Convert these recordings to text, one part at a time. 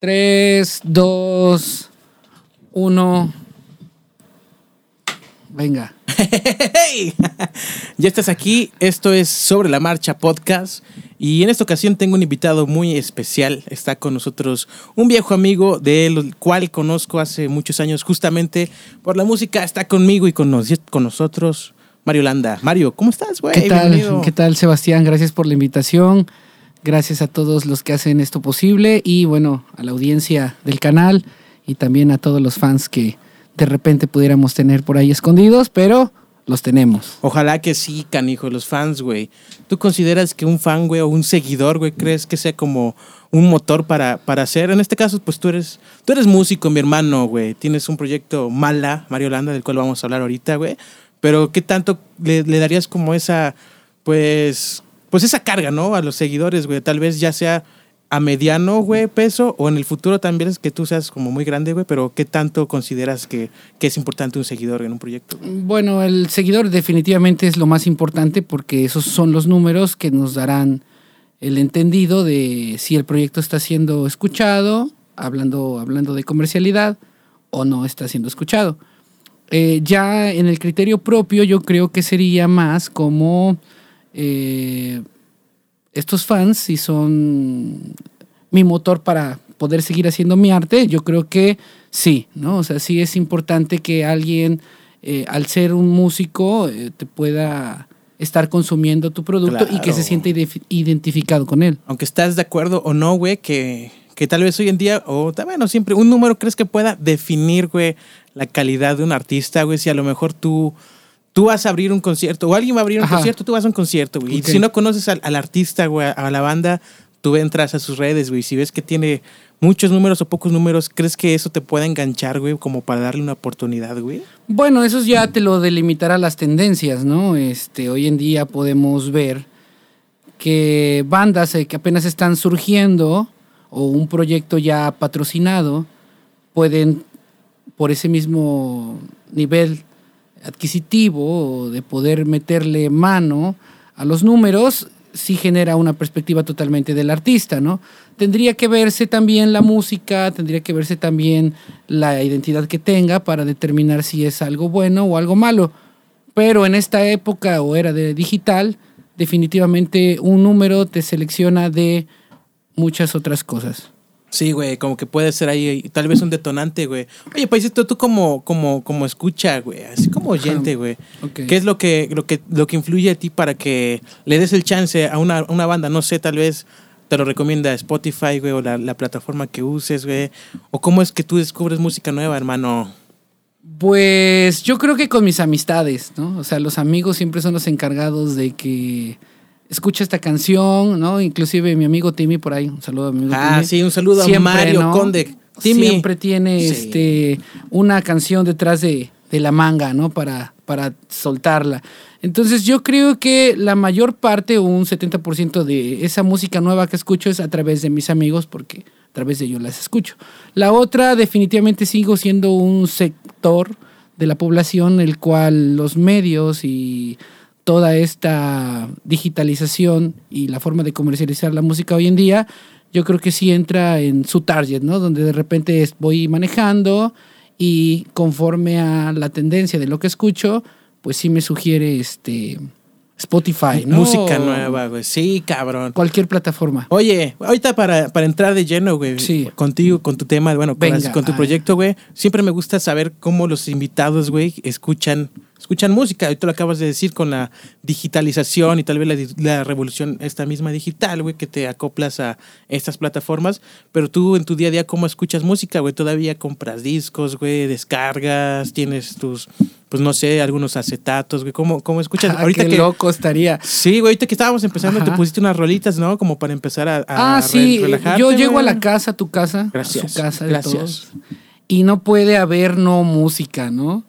3, 2, 1. Venga. Hey, ya estás aquí. Esto es Sobre la Marcha Podcast. Y en esta ocasión tengo un invitado muy especial. Está con nosotros un viejo amigo del cual conozco hace muchos años, justamente por la música. Está conmigo y con, nos- con nosotros Mario Landa. Mario, ¿cómo estás, güey? ¿Qué tal? Bienvenido. ¿Qué tal, Sebastián? Gracias por la invitación. Gracias a todos los que hacen esto posible y bueno, a la audiencia del canal y también a todos los fans que de repente pudiéramos tener por ahí escondidos, pero los tenemos. Ojalá que sí, canijo, los fans, güey. ¿Tú consideras que un fan, güey, o un seguidor, güey, crees que sea como un motor para, para hacer? En este caso, pues tú eres, tú eres músico, mi hermano, güey. Tienes un proyecto Mala, Mario Landa, del cual vamos a hablar ahorita, güey. Pero ¿qué tanto le, le darías como esa, pues, pues esa carga, ¿no? A los seguidores, güey. Tal vez ya sea a mediano, güey, peso, o en el futuro también es que tú seas como muy grande, güey, pero ¿qué tanto consideras que, que es importante un seguidor en un proyecto? Bueno, el seguidor definitivamente es lo más importante porque esos son los números que nos darán el entendido de si el proyecto está siendo escuchado, hablando, hablando de comercialidad, o no está siendo escuchado. Eh, ya en el criterio propio yo creo que sería más como eh, estos fans, si son mi motor para poder seguir haciendo mi arte, yo creo que sí, ¿no? O sea, sí es importante que alguien, eh, al ser un músico, eh, te pueda estar consumiendo tu producto y que se sienta identificado con él. aunque estás de acuerdo o no, güey, que, que tal vez hoy en día, o bueno, siempre, un número crees que pueda definir, güey, la calidad de un artista, güey, si a lo mejor tú, tú vas a abrir un concierto, o alguien va a abrir un Ajá. concierto, tú vas a un concierto, güey, y si no conoces al, al artista, güey, a la banda, tú entras a sus redes, güey, si ves que tiene muchos números o pocos números, ¿crees que eso te pueda enganchar, güey, como para darle una oportunidad, güey? Bueno, eso ya te lo delimitará las tendencias, ¿no? Este, hoy en día podemos ver que bandas eh, que apenas están surgiendo o un proyecto ya patrocinado pueden, por ese mismo nivel adquisitivo de poder meterle mano a los números, sí genera una perspectiva totalmente del artista, ¿no? Tendría que verse también la música, tendría que verse también la identidad que tenga para determinar si es algo bueno o algo malo. Pero en esta época o era de digital, definitivamente un número te selecciona de muchas otras cosas. Sí, güey, como que puede ser ahí tal vez un detonante, güey. Oye, Paisito, tú como, como, como escucha, güey, así como oyente, güey. ¿Qué es lo que, lo que, lo que influye a ti para que le des el chance a una, una banda? No sé, tal vez te lo recomienda Spotify, güey, o la, la plataforma que uses, güey. O cómo es que tú descubres música nueva, hermano. Pues yo creo que con mis amistades, ¿no? O sea, los amigos siempre son los encargados de que escucha esta canción, ¿no? Inclusive mi amigo Timmy por ahí, un saludo a mi amigo Ah, Timmy. sí, un saludo a Siempre, Mario ¿no? Conde. Timmy. Siempre tiene Sí. este una canción detrás de, de la manga, ¿no? Para, para soltarla. Entonces yo creo que la mayor parte un 70% de esa música nueva que escucho es a través de mis amigos porque a través de ellos las escucho. La otra definitivamente sigo siendo un sector de la población el cual los medios y toda esta digitalización y la forma de comercializar la música hoy en día, yo creo que sí entra en su target, ¿no? Donde de repente voy manejando y conforme a la tendencia de lo que escucho, pues sí me sugiere este Spotify, ¿no? Música nueva, güey. Sí, cabrón. Cualquier plataforma. Oye, ahorita para, para entrar de lleno, güey, Sí. contigo, con tu tema, bueno, con, Venga, con tu ay. proyecto, güey, siempre me gusta saber cómo los invitados, güey, escuchan, escuchan música. Ahorita lo acabas de decir con la digitalización y tal vez la, la revolución esta misma digital, güey, que te acoplas a estas plataformas. Pero tú en tu día a día, ¿cómo escuchas música, güey? Todavía compras discos, güey, descargas, tienes tus, pues no sé, algunos acetatos, güey. ¿Cómo, cómo escuchas? Ah, qué loco estaría. Sí, güey, ahorita que estábamos empezando te pusiste unas rolitas, ¿no? Como para empezar a, a Ah, sí, relajarte, yo llego a la casa, a tu casa, Gracias, a su casa de gracias. todos, y no puede haber no música, ¿no?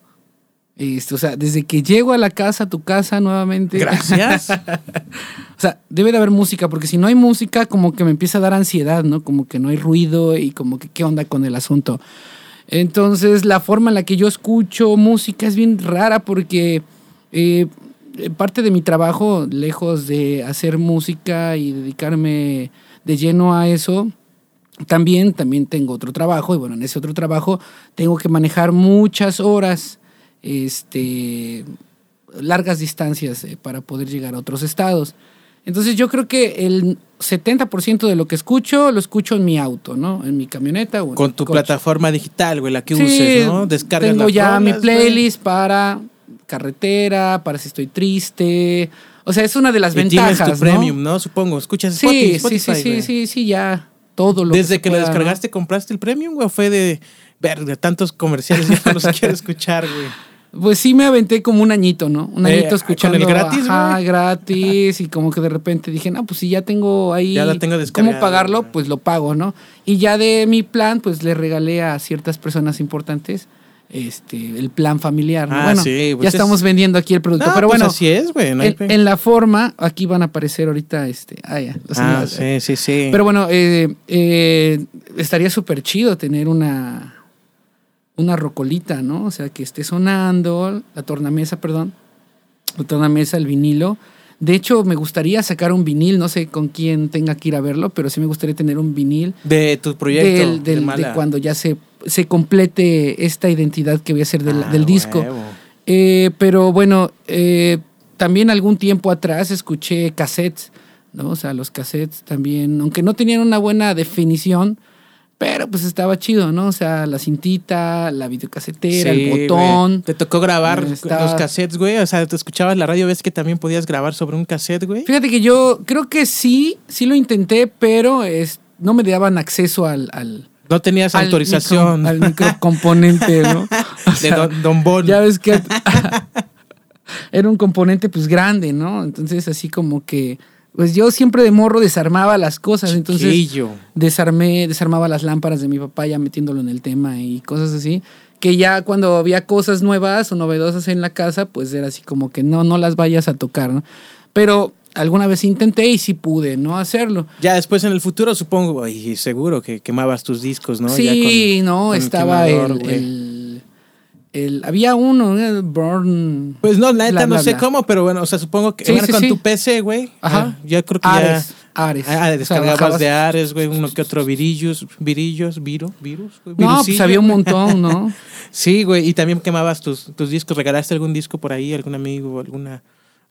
Este, o sea, desde que llego a la casa, a tu casa nuevamente. Gracias. O sea, debe de haber música, porque si no hay música, como que me empieza a dar ansiedad, ¿no? Como que no hay ruido y como que qué onda con el asunto. Entonces, la forma en la que yo escucho música es bien rara porque eh, parte de mi trabajo, lejos de hacer música y dedicarme de lleno a eso, también, también tengo otro trabajo y bueno, en ese otro trabajo tengo que manejar muchas horas, este, largas distancias eh, para poder llegar a otros estados. Entonces yo creo que el 70% de lo que escucho lo escucho en mi auto, ¿no? En mi camioneta. O en Con tu coche. plataforma digital, güey, la que Sí, uses, ¿no? Descargas Tengo ya mi güey. playlist para carretera, para si estoy triste. O sea, es una de las Y ventajas. tienes tu ¿no? premium, ¿no? Supongo. Escuchas Sí, Spotify, sí, sí, sí, güey. sí, sí, ya. Todo lo Desde que lo descargaste, ¿compraste el premium, güey? ¿O fue de, verga, tantos comerciales ya no los quiero escuchar, güey? Pues sí me aventé como un añito, ¿no? Un Eh, añito ¿con escuchando. el gratis, ajá, güey? gratis. Y como que de repente dije, no, pues si ya tengo ahí. Ya lo tengo ¿Cómo pagarlo? Pues lo pago, ¿no? Y ya de mi plan, pues le regalé a ciertas personas importantes este el plan familiar. ¿no? Ah, bueno, sí, pues ya es- estamos vendiendo aquí el producto. No, pero pues bueno, así es, güey. no en, la forma, aquí van a aparecer ahorita, este. Ah, ya. Ah, sí, sí, sí. Pero bueno, eh, eh, estaría súper chido tener una, una rocolita, ¿no? O sea, que esté sonando, la tornamesa, perdón, la tornamesa, el vinilo. De hecho, me gustaría sacar un vinil, no sé con quién tenga que ir a verlo, pero sí me gustaría tener un vinil de tu proyecto. del, de del- de cuando ya se, se complete esta identidad que voy a hacer del, Ah, del disco. Eh, pero bueno, eh, también algún tiempo atrás escuché cassettes, ¿no? O sea, los cassettes también, aunque no tenían una buena definición, pero pues estaba chido, ¿no? O sea, la cintita, la videocasetera, Sí, el botón. Te tocó grabar Está- los cassettes, güey. O sea, te escuchabas la radio, ves que también podías grabar sobre un cassette, güey. Fíjate que yo creo que sí, sí lo intenté, pero es, no me daban acceso al... al No tenías al autorización micro- al microcomponente, ¿no? O de Don, Don Bon. Ya ves que era un componente pues grande, ¿no? Entonces así como que, pues yo siempre de morro desarmaba las cosas, entonces Chiquillo. desarmé, desarmaba las lámparas de mi papá ya metiéndolo en el tema y cosas así, que ya cuando había cosas nuevas o novedosas en la casa, pues era así como que no, no las vayas a tocar, ¿no? Pero alguna vez intenté y sí pude, ¿no? Hacerlo. Ya después en el futuro, supongo, y seguro que quemabas tus discos, ¿no? Ya sí, con- no, con estaba el, el, el- Había uno, el Burn... Pues no, la neta no bla, sé bla. cómo, pero bueno, o sea, supongo que Sí, bueno, sí, con sí. tu PC, güey. Ajá. ah, Ya creo que Ares, ya. Ares. Ah, O sea, descargabas de Ares, güey, uno que otro virillos, virillos, viro, virus, güey, No, pues había un montón, ¿no? Sí, güey, y también quemabas tus, tus discos. ¿Regalaste algún disco por ahí, algún amigo, alguna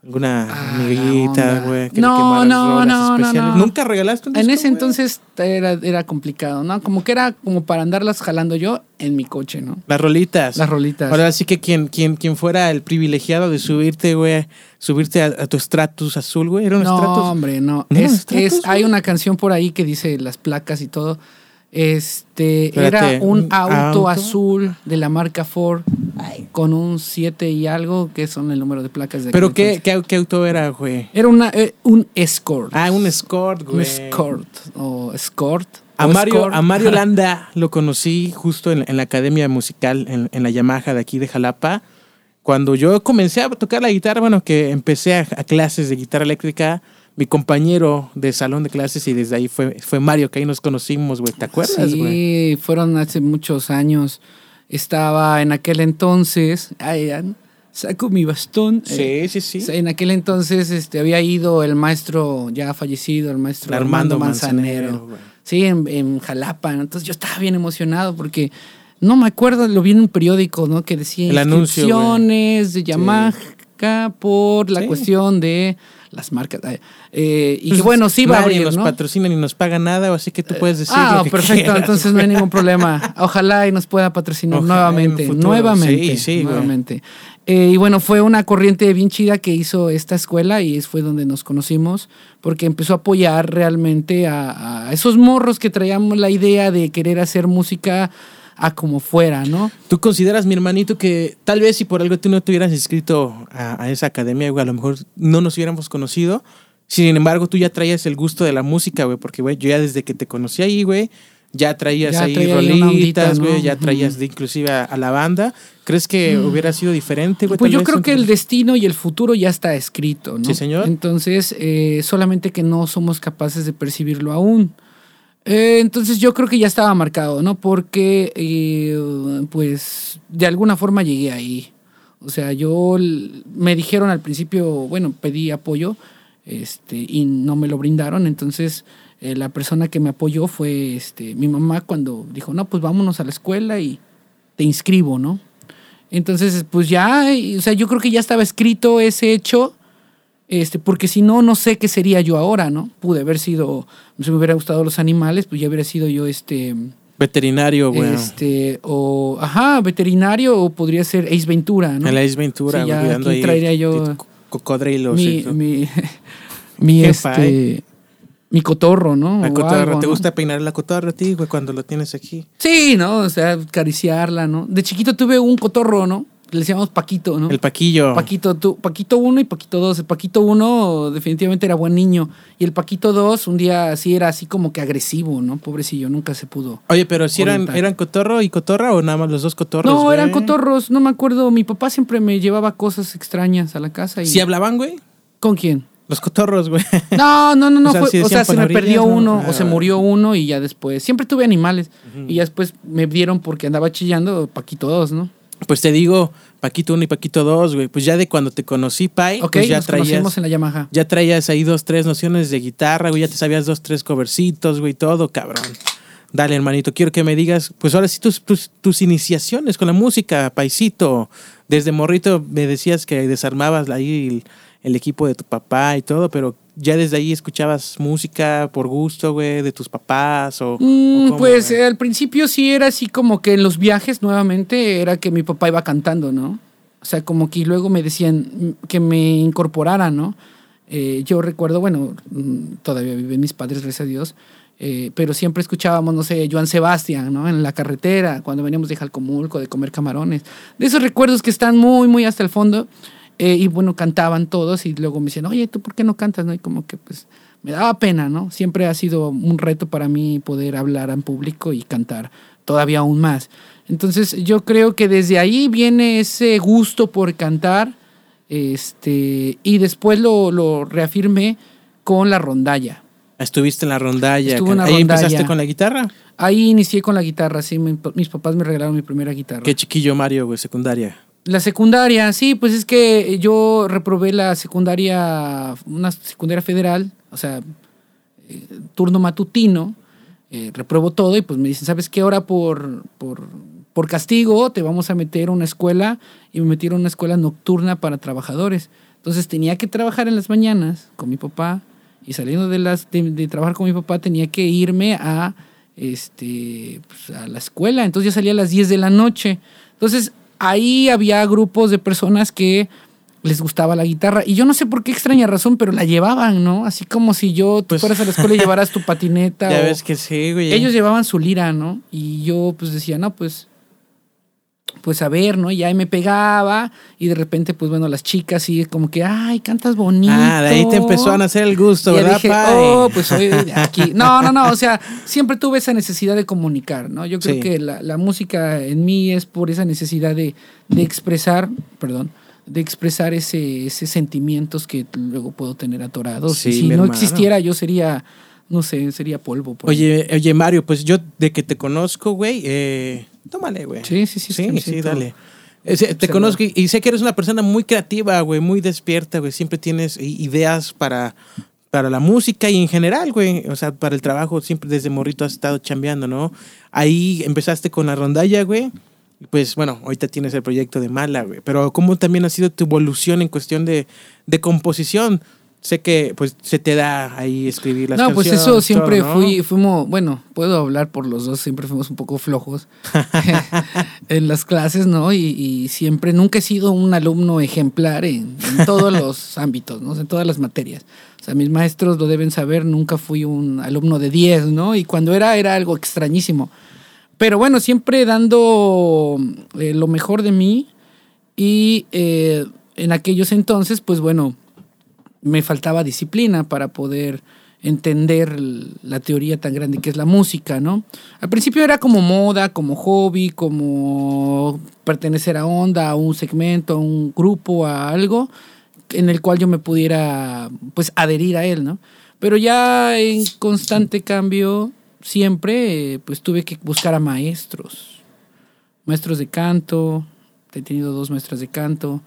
alguna Ah, amiguita, güey? que No, no, no, no, especiales? no. ¿Nunca regalaste un disco? En ese entonces era, era complicado, ¿no? Como que era como para andarlas jalando yo en mi coche, ¿no? Las rolitas. Las rolitas. Ahora sí que quien, quien, quien fuera el privilegiado de subirte, güey, subirte a, a tu Stratus azul, güey, era un no, Stratus. hombre, no. ¿No, es, Stratus, es- hay una canción por ahí que dice las placas y todo. Este Espérate, era un ¿un auto, auto? azul de la marca Ford con un 7 y algo, que son el número de placas de ¿Pero qué, qué, qué auto era, güey? Era una, eh, un Escort. Ah, un Escort, un güey. Escort. O Escort. A o Mario, Escort. a Mario Landa lo conocí justo en, en la academia musical, en, en la Yamaha de aquí de Jalapa. Cuando yo comencé a tocar la guitarra, bueno, que empecé a, a clases de guitarra eléctrica, mi compañero de salón de clases y desde ahí fue, fue Mario, que ahí nos conocimos, güey. ¿Te acuerdas, güey? Sí, fueron hace muchos años. Estaba en aquel entonces. Ay, saco mi bastón. eh, Sí, sí, sí. En aquel entonces este, había ido el maestro ya fallecido, el maestro Armando Armando, Manzanero. Sí, en, en Jalapa. Entonces yo estaba bien emocionado porque no me acuerdo, lo vi en un periódico, ¿no? Que decía El anuncio, inscripciones de Yamaha por la Sí. cuestión de las marcas. eh, y Pues que bueno, sí va a abrir, nos ¿no? patrocina ni nos paga nada, así que tú puedes decir Ah, lo que perfecto, quieras, entonces no hay ningún problema. Ojalá y nos pueda patrocinar Ojalá nuevamente, futuro. nuevamente, Sí, sí, nuevamente. Eh, y bueno, fue una corriente bien chida que hizo esta escuela y es- fue donde nos conocimos, porque empezó a apoyar realmente a, a esos morros que traíamos la idea de querer hacer música a como fuera, ¿no? ¿Tú consideras, mi hermanito, que tal vez si por algo tú no te hubieras inscrito a, a esa academia, güey, a lo mejor no nos hubiéramos conocido? Sin embargo, tú ya traías el gusto de la música, güey, porque, güey, yo ya desde que te conocí ahí, güey, ya traías Ya ahí traía rolitas, güey, ya traías de inclusive a, a la banda. ¿Crees que hubiera sido diferente, güey? Pues yo creo que el destino y el futuro ya está escrito, ¿no? Sí, señor. Entonces, eh, solamente que no somos capaces de percibirlo aún. Eh, entonces yo creo que ya estaba marcado, ¿no? Porque, eh, pues, de alguna forma llegué ahí. O sea, yo me dijeron al principio, bueno, pedí apoyo, este, y no me lo brindaron. Entonces, eh, la persona que me apoyó fue este, mi mamá cuando dijo, no, pues vámonos a la escuela y te inscribo, ¿no? Entonces, pues ya, o sea, yo creo que ya estaba escrito ese hecho, este, porque si no, no sé qué sería yo ahora, ¿no? Pude haber sido, si me hubiera gustado los animales, pues ya hubiera sido yo este... Veterinario, güey. Este, o, ajá, veterinario, o podría ser Ace Ventura, ¿no? El Ace Ventura, Sí, ya cuidando aquí ahí traería yo cocodrilos. mi, mi, mi, este, mi cotorro, ¿no? La cotorra, algo, ¿te ¿no? gusta peinar la cotorra a ti, güey, cuando lo tienes aquí? Sí, ¿no? O sea, acariciarla, ¿no? De chiquito tuve un cotorro, ¿no? Le decíamos Paquito, ¿no? El Paquillo. Paquito, tú, Paquito 1 y Paquito 2. El Paquito 1 definitivamente era buen niño. Y el Paquito 2 un día sí era así como que agresivo, ¿no? Pobrecillo, nunca se pudo. Oye, pero si eran, eran cotorro y cotorra o nada más los dos cotorros? No, güey? eran cotorros, no me acuerdo. Mi papá siempre me llevaba cosas extrañas a la casa. Y... ¿Sí hablaban, güey? ¿Con quién? Los cotorros, güey. No, no, no, no. O sea, fue- sí o sea, decían se me perdió ¿no? uno Ah, o se murió uno y ya después. Siempre tuve animales. Y ya después me dieron porque andaba chillando Paquito 2, ¿no? Pues te digo, Paquito 1 y Paquito 2, güey. Pues ya de cuando te conocí, Pai, Ok, pues ya nos traías, en la Yamaha. ya traías ahí dos, tres nociones de guitarra, güey. Ya te sabías dos, tres covercitos, güey, todo, cabrón. Dale, hermanito, quiero que me digas, pues ahora sí tus, tus, tus iniciaciones con la música, Paisito. Desde morrito me decías que desarmabas ahí el, el equipo de tu papá y todo, pero ya desde ahí escuchabas música por gusto, güey, de tus papás o... o Mm, cómo, pues güey? al principio sí era así como que en los viajes nuevamente era que mi papá iba cantando, ¿no? O sea, como que luego me decían que me incorporara, ¿no? Eh, yo recuerdo, bueno, mm, todavía viven mis padres, gracias a Dios, eh, pero siempre escuchábamos, no sé, Joan Sebastián, ¿no? En la carretera, cuando veníamos de Jalcomulco, de comer camarones. De esos recuerdos que están muy, muy hasta el fondo. Eh, y bueno, cantaban todos y luego me decían, oye, ¿tú por qué no cantas? ¿no? Y como que pues me daba pena, ¿no? Siempre ha sido un reto para mí poder hablar en público y cantar todavía aún más. Entonces yo creo que desde ahí viene ese gusto por cantar este, y después lo, lo reafirmé con la rondalla. Estuviste en la rondalla. Estuve en la ¿Ahí empezaste rondalla. con la guitarra? Ahí inicié con la guitarra, sí, mi- mis papás me regalaron mi primera guitarra. Qué chiquillo Mario, güey, secundaria. La secundaria, sí, pues es que yo reprobé la secundaria, una secundaria federal, o sea, eh, turno matutino, eh, reprobó todo y pues me dicen, ¿sabes qué? Ahora por, por, por castigo te vamos a meter a una escuela y me metieron a una escuela nocturna para trabajadores. Entonces tenía que trabajar en las mañanas con mi papá y saliendo de, las, de, trabajar con mi papá tenía que irme a, este, pues, a la escuela. Entonces ya salía a las 10 de la noche. Entonces ahí había grupos de personas que les gustaba la guitarra. Y yo no sé por qué extraña razón, pero la llevaban, ¿no? Así como si yo tú Pues- fueras a la escuela y llevaras tu patineta. Ya o- ves que sí, güey. ellos llevaban su lira, ¿no? Y yo pues decía, no, pues, pues a ver, ¿no? Y ahí me pegaba y de repente, pues bueno, las chicas sí como que, ay, cantas bonito. Ah, de ahí te empezó a nacer el gusto, Y ¿verdad, dije, pai? oh, pues soy de aquí. No, no, no, o sea, siempre tuve esa necesidad de comunicar, ¿no? Yo creo Sí. que la, la música en mí es por esa necesidad de, de expresar, perdón, de expresar ese, ese sentimientos que luego puedo tener atorados. Sí, si no hermano. existiera, yo sería, no sé, sería polvo. por. Oye, oye, Mario, pues yo de que te conozco, güey, eh, tómale, güey. Sí, sí, sí, Sí, sí, dale. Te conozco y, y sé que eres una persona muy creativa, güey, muy despierta, güey. Siempre tienes ideas para, para la música y en general, güey. O sea, para el trabajo, siempre desde morrito has estado chambeando, ¿no? Ahí empezaste con la rondalla, güey. Pues bueno, ahorita tienes el proyecto de Mala, güey. Pero ¿cómo también ha sido tu evolución en cuestión de, de composición? Sé que pues se te da ahí escribir las no, pues canciones. eso siempre todo, ¿no? fui, fuimos, bueno, puedo hablar por los dos, siempre fuimos un poco flojos en las clases, ¿no? Y, y siempre, nunca he sido un alumno ejemplar en, en todos los ámbitos, ¿no? En todas las materias. O sea, mis maestros lo deben saber, nunca fui un alumno de 10, ¿no? Y cuando era, era algo extrañísimo. Pero bueno, siempre dando eh, lo mejor de mí y eh, en aquellos entonces, pues bueno, me faltaba disciplina para poder entender la teoría tan grande que es la música, ¿no? Al principio era como moda, como hobby, como pertenecer a onda, a un segmento, a un grupo, a algo en el cual yo me pudiera pues adherir a él, ¿no? Pero ya en constante cambio siempre eh, pues tuve que buscar a maestros, maestros de canto, he tenido dos maestras de canto,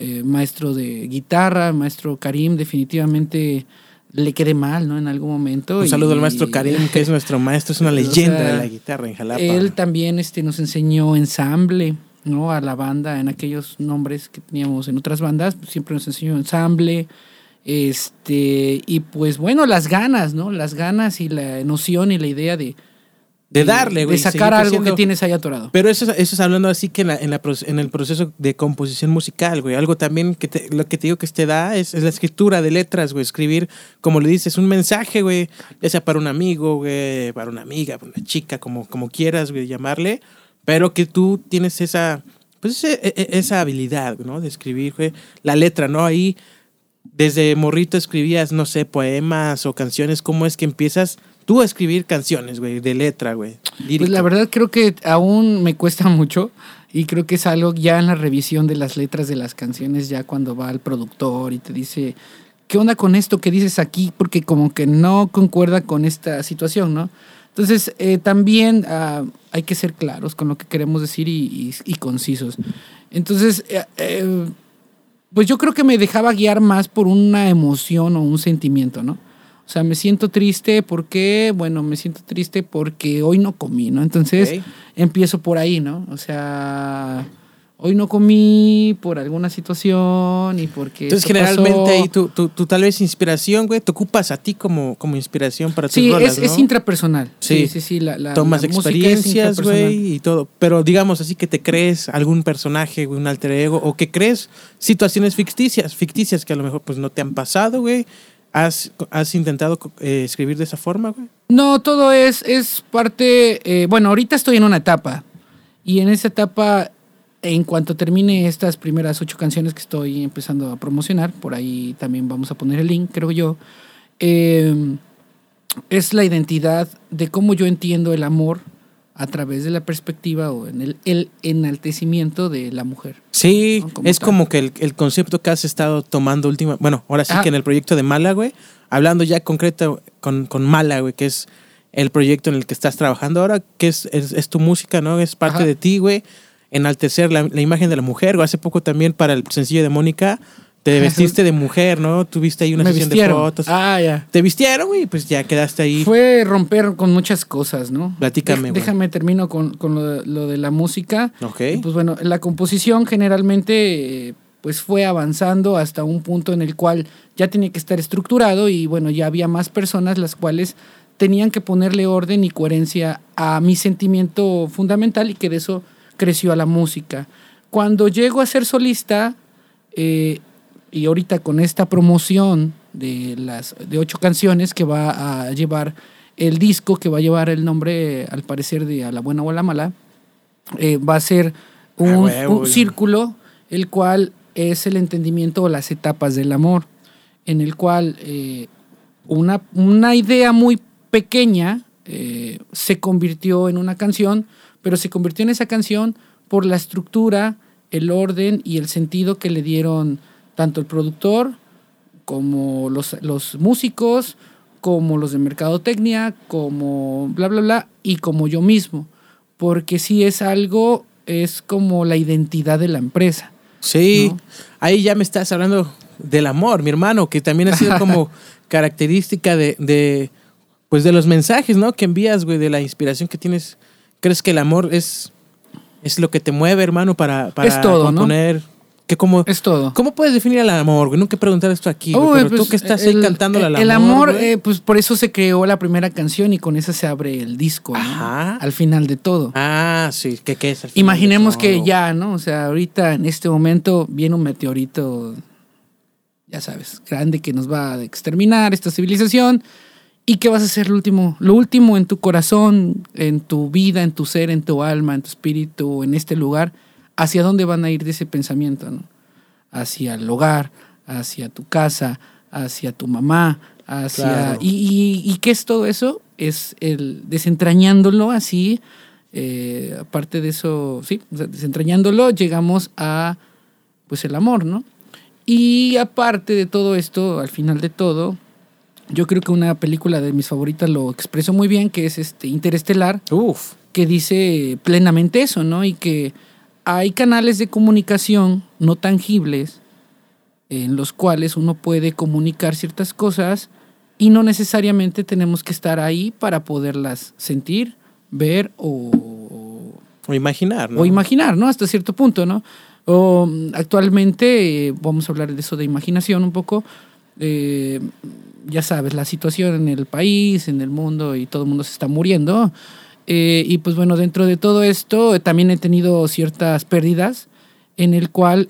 eh, maestro de guitarra, maestro Karim, definitivamente le quede mal, ¿no? En algún momento. Un saludo y- al maestro Karim, que es nuestro maestro, es una O leyenda sea, de la guitarra en Jalapa. Él también este, nos enseñó ensamble, ¿no? A la banda, en aquellos nombres que teníamos en otras bandas, siempre nos enseñó ensamble. Este, y pues bueno, las ganas, ¿no? Las ganas y la noción y la idea de, de darle, güey. de sacar algo creciendo. que tienes ahí atorado. Pero eso, es- eso es hablando así que en, la- en, la proce- en el proceso de composición musical, güey. Algo también que te- lo que te digo que te da es, es la escritura de letras, güey. Escribir, como le dices, un mensaje, güey. Ya sea para un amigo, güey, para una amiga, para una chica, como, como quieras, güey, llamarle. Pero que tú tienes esa, pues e- e- esa habilidad, ¿no? De escribir, güey. La letra, ¿no? Ahí, desde morrito escribías, no sé, poemas o canciones. ¿Cómo es que empiezas tú a escribir canciones, güey, de letra, güey? Pues la verdad creo que aún me cuesta mucho y creo que es algo ya en la revisión de las letras de las canciones, ya cuando va el productor y te dice, ¿qué onda con esto que dices aquí? Porque como que no concuerda con esta situación, ¿no? Entonces, eh, también ah, hay que ser claros con lo que queremos decir y, y- y concisos. Entonces, eh, eh, pues yo creo que me dejaba guiar más por una emoción o un sentimiento, ¿no? O sea, me siento triste porque, bueno, me siento triste porque hoy no comí, ¿no? Entonces empiezo por ahí, ¿no? O sea, hoy no comí por alguna situación y porque... Entonces, generalmente pasó. ahí tú, tú, tú tal vez inspiración, güey, te ocupas a ti como, como inspiración para tus Sí, rolas, es, ¿no? es intrapersonal. Sí. Sí, sí, sí. la- la- Tomas la experiencias, güey, y todo. Pero digamos así que te crees algún personaje, güey, un alter ego, o que crees situaciones ficticias, ficticias que a lo mejor pues no te han pasado, güey. ¿Has, has intentado eh, escribir de esa forma, güey? No, todo es, es parte. eh, bueno, ahorita estoy en una etapa. Y en esa etapa, en cuanto termine estas primeras ocho canciones que estoy empezando a promocionar, por ahí también vamos a poner el link, creo yo. eh, es la identidad de cómo yo entiendo el amor a través de la perspectiva o en el, el enaltecimiento de la mujer. Sí, ¿no? Como es tal. como que el, el concepto que has estado tomando última, bueno, ahora sí Ajá. que en el proyecto de Mala, güey, hablando ya concreto con, con Mala, güey, que es el proyecto en el que estás trabajando ahora, que es, es, es tu música, ¿no? Es parte Ajá. de ti, güey, enaltecer la, la imagen de la mujer, o hace poco también para el sencillo de Mónica, te vestiste de mujer, ¿no? Tuviste ahí una Me sesión vistieron. de fotos. Ah, ya. Te vistieron, güey, y pues ya quedaste ahí. Fue romper con muchas cosas, ¿no? Platícame, güey. Déjame termino con, con lo, de- lo de la música. Ok. Y pues bueno, la composición generalmente pues fue avanzando hasta un punto en el cual ya tenía que estar estructurado y bueno, ya había más personas las cuales tenían que ponerle orden y coherencia a mi sentimiento fundamental y que de eso creció a la música. Cuando llego a ser solista, eh, y ahorita con esta promoción de las de ocho canciones que va a llevar el disco que va a llevar el nombre al parecer de a la buena o a la mala eh, va a ser un, Ah, círculo el cual es el entendimiento o las etapas del amor en el cual eh, una, una idea muy pequeña eh, se convirtió en una canción pero se convirtió en esa canción por la estructura el orden y el sentido que le dieron tanto el productor como los, los músicos, como los de mercadotecnia, como bla, bla, bla, y como yo mismo. Porque si es algo, es como la identidad de la empresa. Sí, ¿no? ahí ya me estás hablando del amor, mi hermano, que también ha sido como característica de, de, pues de los mensajes, ¿no? Que envías, güey, de la inspiración que tienes. ¿Crees que el amor es, es lo que te mueve, hermano, para, para Es todo, ¿no? Componer? Que como, Es todo. ¿Cómo puedes definir el amor, güey? Nunca he preguntado esto aquí, güey, pero tú pues, que estás ahí el- cantándole al amor. El amor, eh, pues por eso se creó la primera canción y con esa se abre el disco, ¿no? Ajá. Al final de todo. Ah, sí, ¿qué, qué es? al final Imaginemos de que ya, ¿no? O sea, ahorita en este momento viene un meteorito, ya sabes, grande que nos va a exterminar esta civilización. ¿Y qué vas a hacer lo último? Lo último en tu corazón, en tu vida, en tu ser, en tu alma, en tu espíritu, en este lugar. ¿Hacia dónde van a ir de ese pensamiento, no? Hacia el hogar, hacia tu casa, hacia tu mamá, hacia... Claro. ¿Y, y, y qué es todo eso? Es el desentrañándolo así, eh, aparte de eso, sí, o sea, desentrañándolo, llegamos a pues el amor, ¿no? Y aparte de todo esto, al final de todo, yo creo que una película de mis favoritas lo expresó muy bien, que es este Interestelar, Uf, que dice plenamente eso, ¿no? Y que hay canales de comunicación no tangibles en los cuales uno puede comunicar ciertas cosas y no necesariamente tenemos que estar ahí para poderlas sentir, ver o, o imaginar, ¿no? O imaginar, ¿no? Hasta cierto punto, ¿no? O, actualmente, eh, vamos a hablar de eso de imaginación un poco. Eh, ya sabes, la situación en el país, en el mundo y todo el mundo se está muriendo. Eh, y pues bueno, dentro de todo esto también he tenido ciertas pérdidas en el cual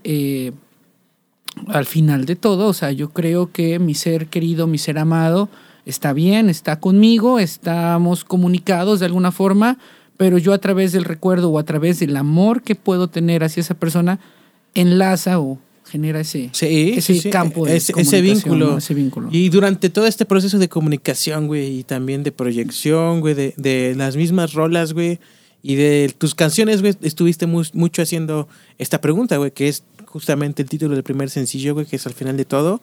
al final de todo, o sea, yo creo que mi ser querido, mi ser amado, está bien, está conmigo, estamos comunicados de alguna forma, pero yo a través del recuerdo o a través del amor que puedo tener hacia esa persona, enlaza o genera ese, ese campo de ese, ese vínculo. ese vínculo. Y durante todo este proceso de comunicación, güey, y también de proyección, güey, de, de las mismas rolas, güey, y de tus canciones, güey, estuviste mucho haciendo esta pregunta, güey, que es justamente el título del primer sencillo, güey, que es al final de todo.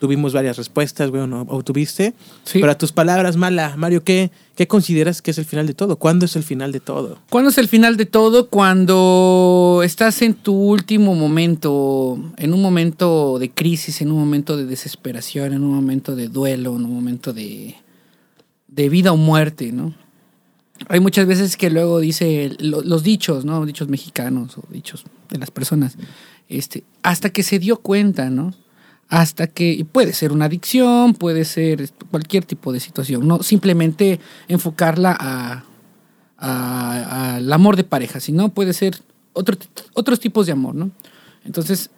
Tuvimos varias respuestas, güey, o, tuviste. Sí. Pero a tus palabras, Mala, Mario, ¿qué, ¿qué consideras que es el final de todo? ¿Cuándo es el final de todo? ¿Cuándo es el final de todo? Cuando estás en tu último momento, en un momento de crisis, en un momento de desesperación, en un momento de duelo, en un momento de, de vida o muerte, ¿no? Hay muchas veces que luego dice los dichos, ¿no? Dichos mexicanos o dichos de las personas. Este, hasta que se dio cuenta, ¿no? Hasta que puede ser una adicción, puede ser cualquier tipo de situación, no simplemente enfocarla a, al amor de pareja, sino puede ser otro, otros tipos de amor, ¿no? Entonces,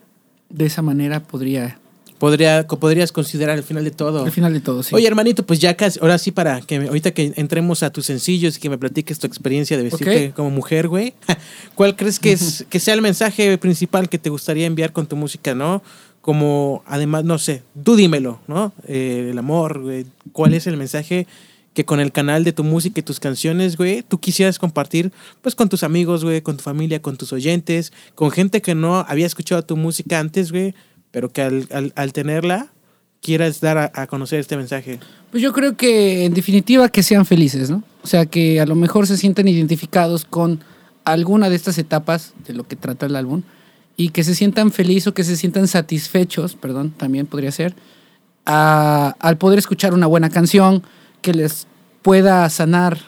de esa manera podría Podría, podrías considerar el final de todo. El final de todo, sí. Oye, hermanito, pues ya casi, ahora sí para que ahorita que entremos a tus sencillos y que me platiques tu experiencia de vestirte como mujer, güey. ¿Cuál crees que es que sea el mensaje principal que te gustaría enviar con tu música, no? Como, además, no sé, tú dímelo, ¿no? Eh, el amor, güey. ¿Cuál es el mensaje que con el canal de tu música y tus canciones, güey, tú quisieras compartir, pues, con tus amigos, güey, con tu familia, con tus oyentes, con gente que no había escuchado tu música antes, güey? pero que al, tenerla quieras dar a, conocer este mensaje. Pues yo creo que en definitiva que sean felices, ¿no? O sea, que a lo mejor se sientan identificados con alguna de estas etapas de lo que trata el álbum y que se sientan felices o que se sientan satisfechos, perdón, también podría ser, al poder escuchar una buena canción que les pueda sanar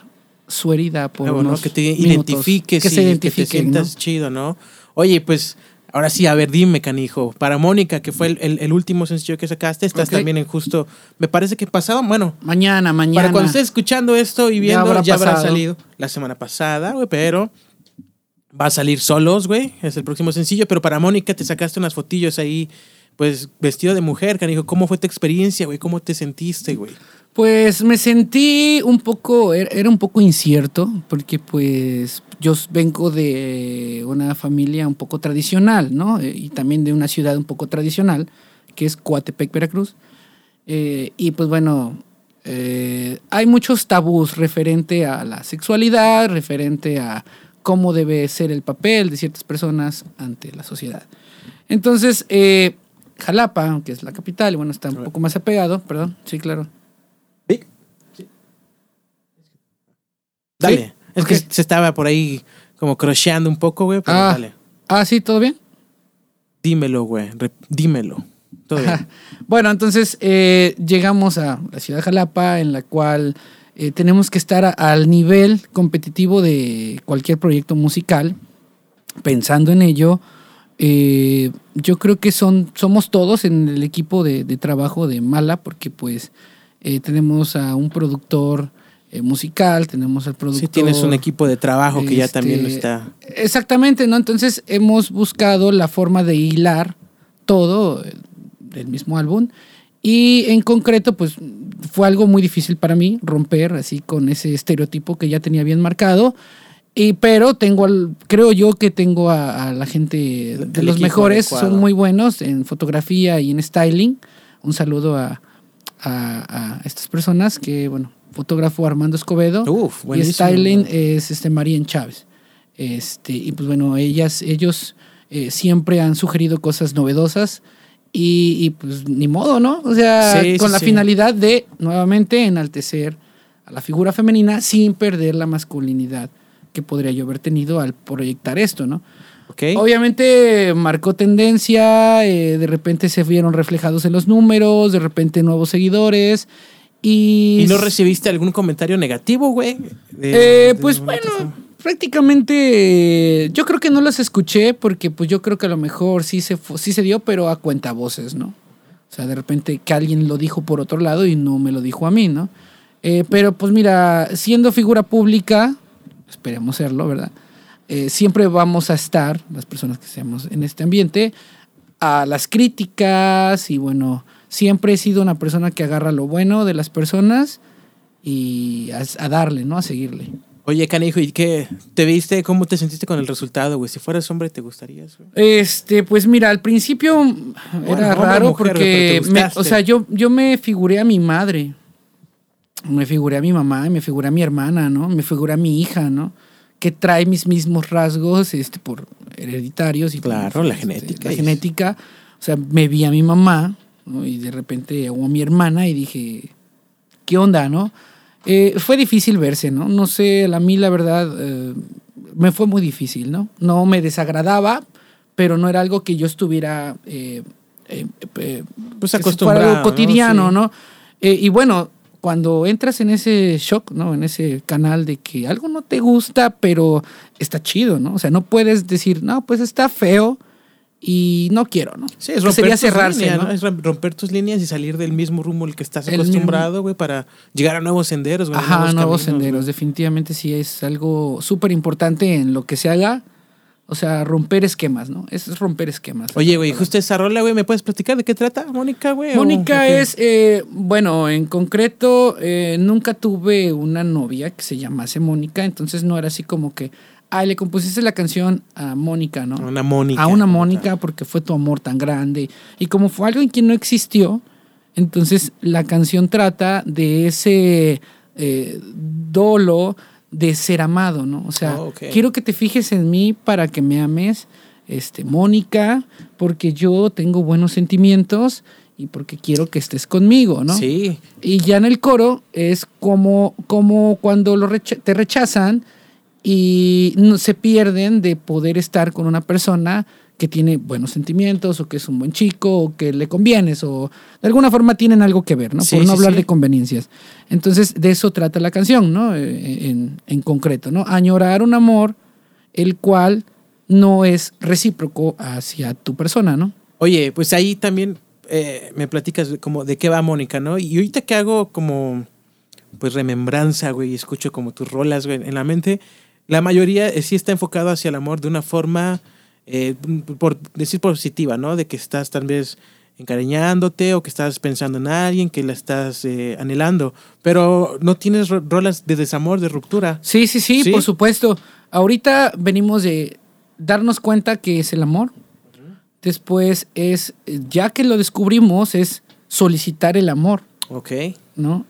su herida por unos que te identifiques que se identifique, que te sientas chido, ¿no? Oye, pues Ahora sí, a ver, dime, canijo. Para Mónica, que fue el, último sencillo que sacaste, estás también en justo. Me parece que pasado, bueno. Mañana, mañana. Para cuando estés escuchando esto y viendo, ya habrá, salido la semana pasada, güey, pero va a salir solos, güey. Es el próximo sencillo. Pero para Mónica te sacaste unas fotillos ahí, pues vestido de mujer, canijo. ¿Cómo fue tu experiencia, güey? ¿Cómo te sentiste, güey? Pues me sentí un poco, er, era un poco incierto, porque pues yo vengo de una familia un poco tradicional, ¿no? Eh, y también de una ciudad un poco tradicional, que es Coatepec, Veracruz. Eh, y pues bueno, eh, hay muchos tabús referente a la sexualidad, referente a cómo debe ser el papel de ciertas personas ante la sociedad. Entonces, Jalapa, que es la capital, bueno, está un poco más apegado, perdón, sí, claro. Dale. Es que se estaba por ahí como crocheando un poco, güey, pero ah. dale. Ah, sí, ¿todo bien? Dímelo, güey. Dímelo. Todo bien. bueno, entonces eh, llegamos a la ciudad de Jalapa, en la cual eh, tenemos que estar al nivel competitivo de cualquier proyecto musical. Pensando en ello, eh, yo creo que son, somos todos en el equipo de, de trabajo de Mala, porque pues tenemos a un productor eh, musical, tenemos el productor. Sí, tienes un equipo de trabajo que ya también lo este, está. Exactamente, ¿no? Entonces hemos buscado la forma de hilar todo del mismo álbum. Y en concreto, pues fue algo muy difícil para mí romper así con ese estereotipo que ya tenía bien marcado. Y, pero tengo, creo yo que tengo a, la gente de los mejores, son muy buenos en fotografía y en styling. Un saludo a, a, a estas personas que, bueno, fotógrafo Armando Escobedo y styling es este Marien Chávez. Este, y pues bueno, ellas, ellos eh, siempre han sugerido cosas novedosas y, pues ni modo, ¿no? O sea, con la finalidad de nuevamente enaltecer a la figura femenina sin perder la masculinidad que podría yo haber tenido al proyectar esto, ¿no? Obviamente marcó tendencia, eh, de repente se vieron reflejados en los números, de repente nuevos seguidores, Y, ¿Y no recibiste algún comentario negativo, güey? Eh, pues bueno, prácticamente yo creo que no los escuché porque pues yo creo que a lo mejor sí se, sí se dio, pero a cuenta voces, ¿no? O sea, de repente que alguien lo dijo por otro lado y no me lo dijo a mí, ¿no? Eh, pero pues mira, siendo figura pública, esperemos serlo, ¿verdad? Eh, siempre vamos a estar, las personas que seamos en este ambiente, a las críticas y bueno, siempre he sido una persona que agarra lo bueno de las personas y a, darle, ¿no? A seguirle. Oye, canijo, ¿y qué? ¿Te viste? ¿Cómo te sentiste con el resultado, güey? Si fueras hombre, ¿te gustaría eso? Este, pues mira, al principio era raro porque, o sea, yo, yo me figuré a mi madre me figuré a mi mamá, me figuré a mi hermana, ¿no? Me figuré a mi hija, ¿no? Que trae mis mismos rasgos este, por hereditarios. Y claro, la este, genética. La genética. O sea, me vi a mi mamá, ¿no? Y de repente, o a mi hermana, y dije, ¿qué onda, no? Eh, fue difícil verse, ¿no? No sé, a mí la verdad eh, me fue muy difícil, ¿no? No me desagradaba, pero no era algo que yo estuviera... Eh, pues acostumbrado. algo cotidiano, ¿no? y bueno, cuando entras en ese shock, ¿no? En ese canal de que algo no te gusta, pero está chido, ¿no? O sea, no puedes decir, no, pues está feo y no quiero, ¿no? Sí, es romper sería cerrarse, ¿no? Es romper tus líneas y salir del mismo rumbo al que estás acostumbrado, güey, para llegar a nuevos senderos, güey. Ajá, nuevos, senderos. Definitivamente sí es algo súper importante en lo que se haga o sea, romper esquemas, ¿no? Es romper esquemas. Oye, güey, justo esa rola, güey, ¿me puedes platicar de qué trata, Mónica, güey? Mónica es, eh, bueno, en concreto, eh, nunca tuve una novia que se llamase Mónica, entonces no era así como que, ay, le compusiste la canción a Mónica, ¿no? A una Mónica. A una Mónica porque fue tu amor tan grande. Y como fue algo en quien no existió, entonces la canción trata de ese eh, dolo de ser amado, ¿no? O sea, oh, quiero que te fijes en mí para que me ames, este, Mónica, porque yo tengo buenos sentimientos y porque quiero que estés conmigo, ¿no? Sí. Y ya en el coro es como, como cuando lo te rechazan y no, se pierden de poder estar con una persona que tiene buenos sentimientos o que es un buen chico o que le convienes o de alguna forma tienen algo que ver, ¿no? Por no hablar de conveniencias. Entonces, de eso trata la canción, ¿no? Eh, en, en, concreto, ¿no? Añorar un amor el cual no es recíproco hacia tu persona, ¿no? Oye, pues ahí también eh, me platicas como de qué va Mónica, ¿no? Y ahorita que hago como, pues remembranza, güey, y escucho como tus rolas, güey, en la mente, la mayoría sí está enfocado hacia el amor de una forma eh, por decir positiva, ¿no? De que estás tal vez encariñándote o que estás pensando en alguien, que la estás eh, anhelando, pero no tienes rolas de desamor, de ruptura. Sí, sí, sí, por supuesto. Ahorita venimos de darnos cuenta que es el amor. Después es, ya que lo descubrimos, es solicitar el amor. Ok. ¿No?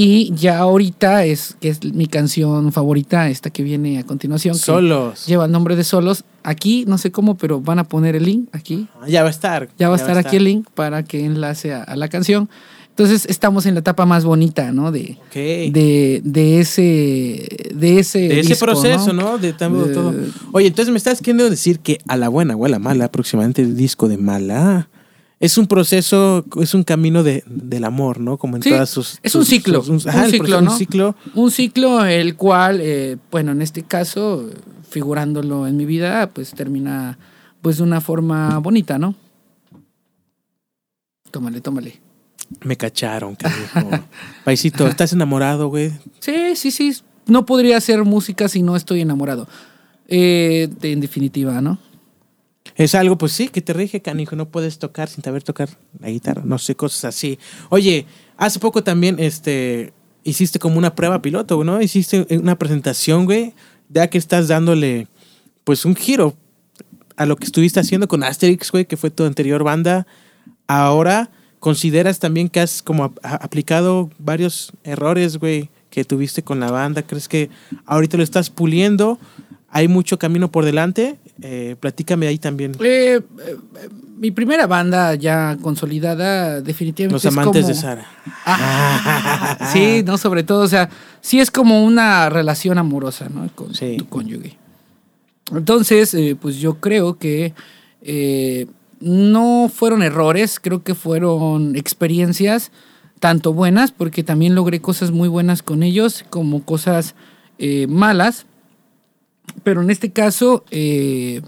Y ya ahorita es, que es mi canción favorita, esta que viene a continuación. Solos. lleva el nombre de Solos. Aquí, no sé cómo, pero van a poner el link aquí. Ah, ya va a estar. Ya va a estar aquí el link para que enlace a, la canción. Entonces estamos en la etapa más bonita, ¿no? De, de, de, ese de ese, de ese proceso, ¿no? De, todo. Oye, entonces me estás queriendo decir que a la buena o a la mala, aproximadamente el disco de mala es un proceso, es un camino de, del amor, ¿no? Como en todas sus. Es un ciclo. un, ciclo, ¿no? un ciclo. Un ciclo el cual, eh, bueno, en este caso, figurándolo en mi vida, pues termina pues de una forma bonita, ¿no? Tómale, tómale. Me cacharon, cariño. Paisito, ¿estás enamorado, güey? Sí, sí, sí. No podría hacer música si no estoy enamorado. Eh, en definitiva, ¿no? Es algo, pues sí, que te rige, canijo. No puedes tocar sin saber tocar la guitarra. No sé, cosas así. Oye, hace poco también este, hiciste como una prueba piloto, ¿no? Hiciste una presentación, güey, ya que estás dándole, pues, un giro a lo que estuviste haciendo con Asterix, güey, que fue tu anterior banda. Ahora, ¿consideras también que has como aplicado varios errores, güey, que tuviste con la banda? ¿Crees que ahorita lo estás puliendo? ¿Hay mucho camino por delante? Eh, platícame ahí también. Eh, eh, mi primera banda ya consolidada, definitivamente. Los amantes de Sara. Ah, sí, no, sobre todo, o sea, sí es como una relación amorosa, ¿no? Con tu cónyuge. Entonces, pues yo creo que no fueron errores, creo que fueron experiencias tanto buenas, porque también logré cosas muy buenas con ellos, como cosas eh, malas. Pero en este caso, eh,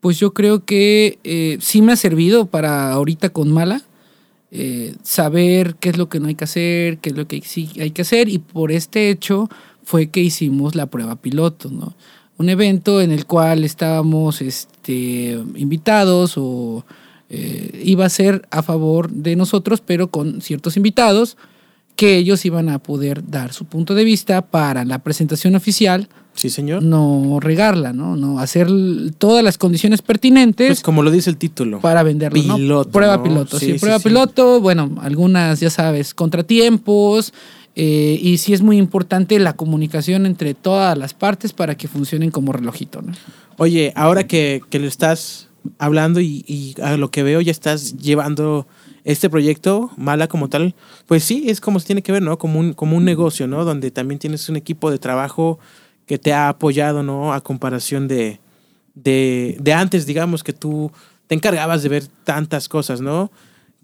pues yo creo que eh, sí me ha servido para ahorita con mala. saber qué es lo que no hay que hacer, qué es lo que sí hay que hacer, y por este hecho fue que hicimos la prueba piloto, ¿no? Un evento en el cual estábamos este, invitados o eh, iba a ser a favor de nosotros, pero con ciertos invitados que ellos iban a poder dar su punto de vista para la presentación oficial. Sí, señor. No regarla, ¿no? No hacer todas las condiciones pertinentes. Pues como lo dice el título. Para venderlo, piloto, Prueba piloto, sí, prueba piloto. Bueno, algunas, ya sabes, contratiempos. Eh, y sí es muy importante la comunicación entre todas las partes para que funcionen como relojito, ¿no? Oye, ahora que, que lo estás hablando y, a lo que veo ya estás llevando este proyecto, Mala como tal, pues sí, es como se tiene que ver, ¿no? Como un, como un negocio, ¿no? Donde también tienes un equipo de trabajo que te ha apoyado, ¿no? A comparación de, de, de antes, digamos, que tú te encargabas de ver tantas cosas, ¿no?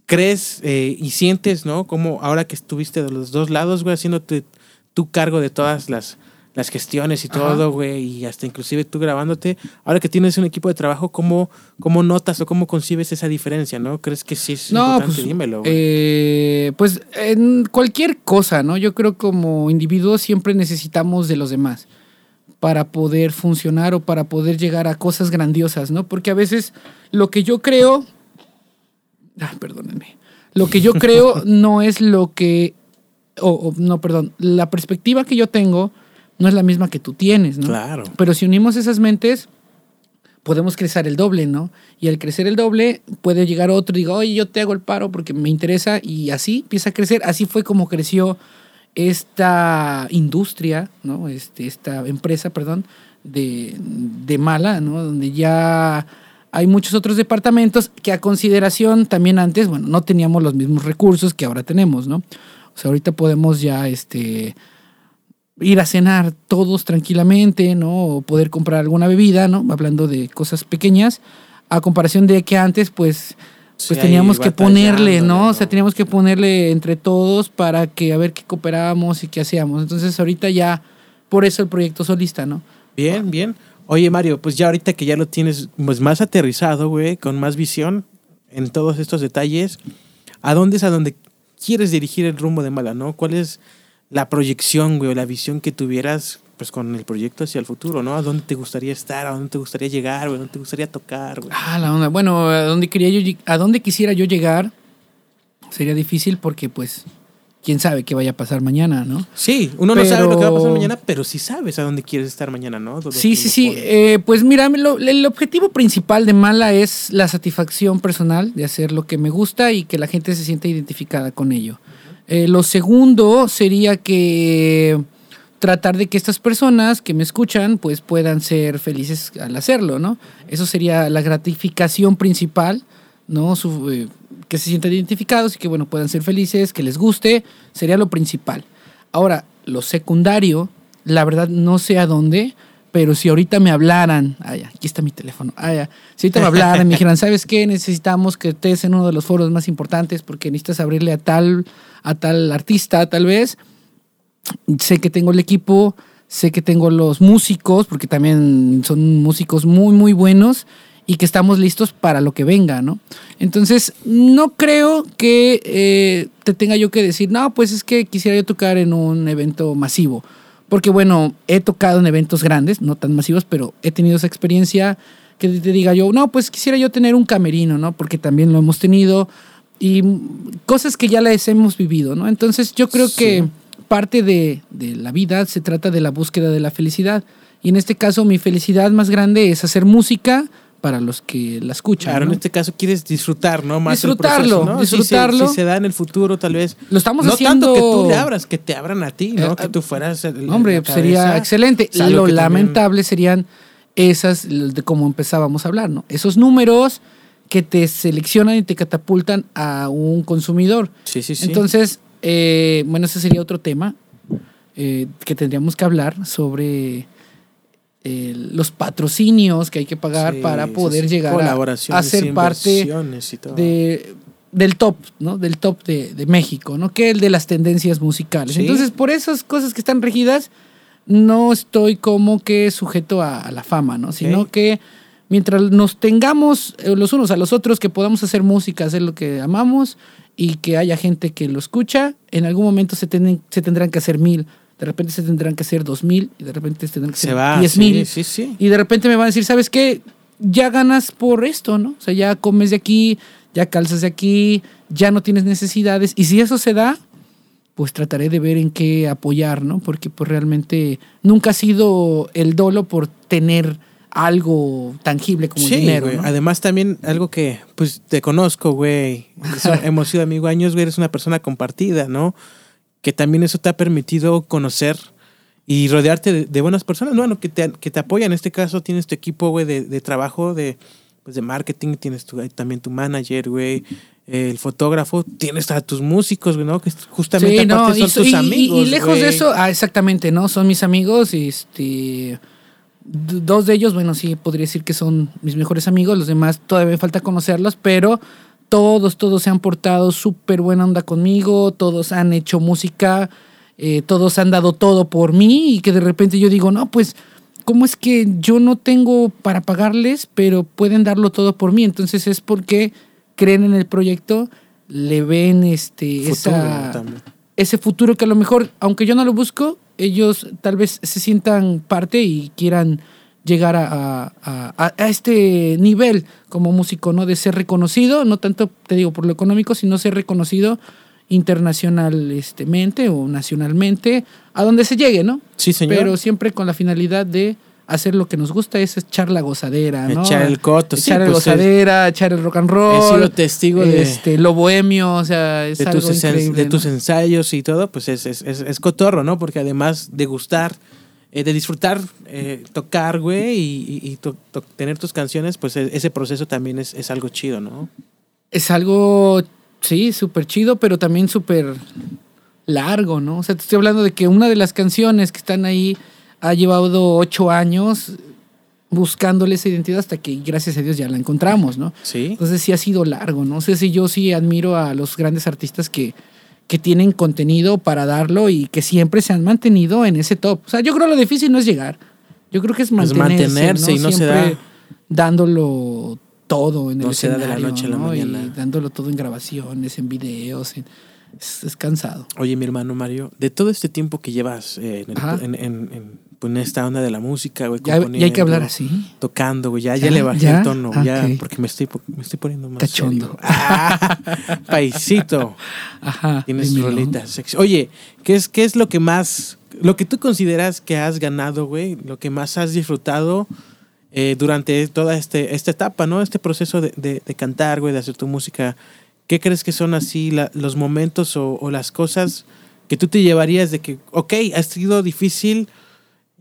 ¿Crees eh, y sientes, ¿no? Como ahora que estuviste de los dos lados, güey, haciéndote tu cargo de todas las, las gestiones y todo, güey, y hasta inclusive tú grabándote. Ahora que tienes un equipo de trabajo, ¿cómo, cómo notas o cómo concibes esa diferencia, no? ¿Crees que sí es no, importante? Pues, Dímelo. Eh, pues en cualquier cosa, ¿no? Yo creo que como individuos siempre necesitamos de los demás para poder funcionar o para poder llegar a cosas grandiosas, ¿no? Porque a veces lo que yo creo... Ah, perdónenme. Lo que yo creo no es lo que... o, no, perdón. La perspectiva que yo tengo no es la misma que tú tienes, ¿no? Claro. Pero si unimos esas mentes, podemos crecer el doble, ¿no? Y al crecer el doble, puede llegar otro y diga, oye, yo te hago el paro porque me interesa, y así empieza a crecer. Así fue como creció esta industria, ¿no? Este, esta empresa, perdón, de, de Mala, ¿no? Donde ya hay muchos otros departamentos que a consideración también antes, bueno, no teníamos los mismos recursos que ahora tenemos, ¿no? O sea, ahorita podemos ya, este, ir a cenar todos tranquilamente, ¿no? O poder comprar alguna bebida, ¿no? Hablando de cosas pequeñas, a comparación de que antes, pues, pues teníamos que ponerle, ¿no? O sea, teníamos que ponerle entre todos para que a ver qué cooperábamos y qué hacíamos. Entonces, ahorita ya, por eso el proyecto solista, ¿no? Bien, bien. Oye, Mario, pues ya ahorita que ya lo tienes pues más aterrizado, güey, con más visión en todos estos detalles, ¿a dónde es a dónde quieres dirigir el rumbo de Mala, no? ¿Cuál es la proyección, güey, o la visión que tuvieras pues con el proyecto hacia el futuro, ¿no? ¿A dónde te gustaría estar? ¿A dónde te gustaría llegar, güey? ¿A dónde te gustaría tocar, güey? Ah, la onda. Bueno, a dónde quería yo a dónde quisiera yo llegar sería difícil porque pues quién sabe qué vaya a pasar mañana, ¿no? Sí, uno no sabe lo que va a pasar mañana, pero sí sabes a dónde quieres estar mañana, ¿no? sí, sí, sí. Eh, pues mira, el objetivo principal de Mala es la satisfacción personal de hacer lo que me gusta y que la gente se sienta identificada con ello. Eh, lo segundo sería que tratar de que estas personas que me escuchan pues puedan ser felices al hacerlo, ¿no? Eso sería la gratificación principal, ¿no? Eh, que se sientan identificados y que, bueno, puedan ser felices, que les guste, sería lo principal. Ahora, lo secundario, la verdad no sé a dónde, pero si ahorita me hablaran, aquí está mi teléfono, si ahorita me hablaran, me dijeran, ¿sabes qué? Necesitamos que estés en uno de los foros más importantes porque necesitas abrirle a tal, a tal artista, tal vez. Sé que tengo el equipo, sé que tengo los músicos, porque también son músicos muy, muy buenos y que estamos listos para lo que venga, ¿no? Entonces, no creo que eh, te tenga yo que decir, no, pues es que quisiera yo tocar en un evento masivo porque bueno, he tocado en eventos grandes, no tan masivos, pero he tenido esa experiencia que te diga yo, no, pues quisiera yo tener un camerino, ¿no? Porque también lo hemos tenido y cosas que ya las hemos vivido, ¿no? Entonces yo creo que parte de, de la vida se trata de la búsqueda de la felicidad. Y en este caso mi felicidad más grande es hacer música, para los que la escuchan. Claro, en este caso quieres disfrutar, ¿no? Más disfrutarlo, ¿no? disfrutarlo. Si, se da en el futuro, tal vez. Lo estamos no haciendo. No tanto que tú le abras, que te abran a ti, ¿no? Eh, que tú fueras. El, hombre, sería excelente. Lo lamentable serían esas, de como empezábamos a hablar, ¿no? Esos números que te seleccionan y te catapultan a un consumidor. Sí, sí, sí. Entonces, eh, bueno, ese sería otro tema eh, que tendríamos que hablar sobre los patrocinios que hay que pagar para poder llegar a, ser parte de del top, ¿no? Del top de, de México, ¿no? Que el de las tendencias musicales. Sí. Entonces, por esas cosas que están regidas, no estoy como que sujeto a, a la fama, ¿no? Sino que mientras nos tengamos eh, los unos a los otros, que podamos hacer música, hacer lo que amamos y que haya gente que lo escucha, en algún momento se, tienen, se tendrán que hacer mil, de repente se tendrán que hacer dos mil y de repente se tendrán que Se hacer va. diez sí, mil. sí, sí. Y de repente me van a decir, ¿sabes qué? Ya ganas por esto, ¿no? O sea, ya comes de aquí, ya calzas de aquí, ya no tienes necesidades. Y si eso se da, pues trataré de ver en qué apoyar, ¿no? Porque pues realmente nunca ha sido el dolo por tener algo tangible como el Sí, dinero, güey. ¿no? Además también algo que, pues, te conozco, güey. Hemos sido amigos años, güey. Eres una persona compartida, ¿no? Que también eso te ha permitido conocer y rodearte de, de buenas personas, bueno, que te, que te apoyan. En este caso tienes tu equipo, güey, de, de trabajo, de, pues, de marketing. Tienes tu, también tu manager, güey. El fotógrafo. Tienes a tus músicos, güey, ¿no? Que justamente Sí, no, aparte y, son so- tus y- y- amigos, y lejos de güey. eso, ah, exactamente, ¿no? Son mis amigos, este, d- dos de ellos, bueno, sí, podría decir que son mis mejores amigos, los demás todavía me falta conocerlos, pero todos, todos se han portado súper buena onda conmigo, todos han hecho música, eh, todos han dado todo por mí y que de repente yo digo, no, pues, ¿cómo es que yo no tengo para pagarles, pero pueden darlo todo por mí? Entonces es porque creen en el proyecto, le ven este, Futuro esa también. ese futuro que a lo mejor, aunque yo no lo busco, ellos tal vez se sientan parte y quieran llegar a, a- este nivel como músico, ¿no? De ser reconocido, no tanto, te digo, por lo económico, sino ser reconocido internacionalmente o nacionalmente, a donde se llegue, ¿no? Sí, señor. Pero siempre con la finalidad de hacer lo que nos gusta, es echar la gozadera, ¿no? Echar el coto, sí, echar el pues, es- gozadera, echar el rock and roll. He sido testigo de- este, lo bohemio, o sea, es de algo tus, increíble, de ¿no? tus ensayos y todo, pues es, es, es, es cotorro, ¿no? Porque además de gustar, eh, de disfrutar, eh, tocar, güey, y, y- y to- to- tener tus canciones, pues e- ese proceso también es, es algo chido, ¿no? Es algo, sí, súper chido, pero también súper largo, ¿no? O sea, te estoy hablando de que una de las canciones que están ahí ha llevado ocho años buscándole esa identidad hasta que, gracias a Dios, ya la encontramos, ¿no? Sí. Entonces sí ha sido largo, ¿no? sé si yo sí admiro a los grandes artistas que, que tienen contenido para darlo y que siempre se han mantenido en ese top. O sea, yo creo lo difícil no es llegar. Yo creo que es mantenerse, mantenerse ¿no? y no se Siempre da. dándolo todo en el No se da de escenario, la noche a la ¿no? Y mañana. dándolo todo en grabaciones, en videos. en- Es, es cansado. Oye, mi hermano Mario, de todo este tiempo que llevas eh, en, el- en, en- en- pues, en esta onda de la música, güey, Ya, ya hay que hablar así. Tocando, güey, ya, ya, ¿Ya? le bajé ¿Ya? el tono, Ah, ya, ok. porque me estoy, me estoy poniendo más Cachondo. Ah, paisito. Ajá. Tienes rolitas sexy. Oye, ¿qué es, ¿qué es lo que más, lo que tú consideras que has ganado, güey? Lo que más has disfrutado eh, durante toda este, esta etapa, ¿no? Este proceso de, de- de cantar, güey, de hacer tu música. ¿Qué crees que son así la- los momentos o, o las cosas que tú te llevarías de que, ok, ha sido difícil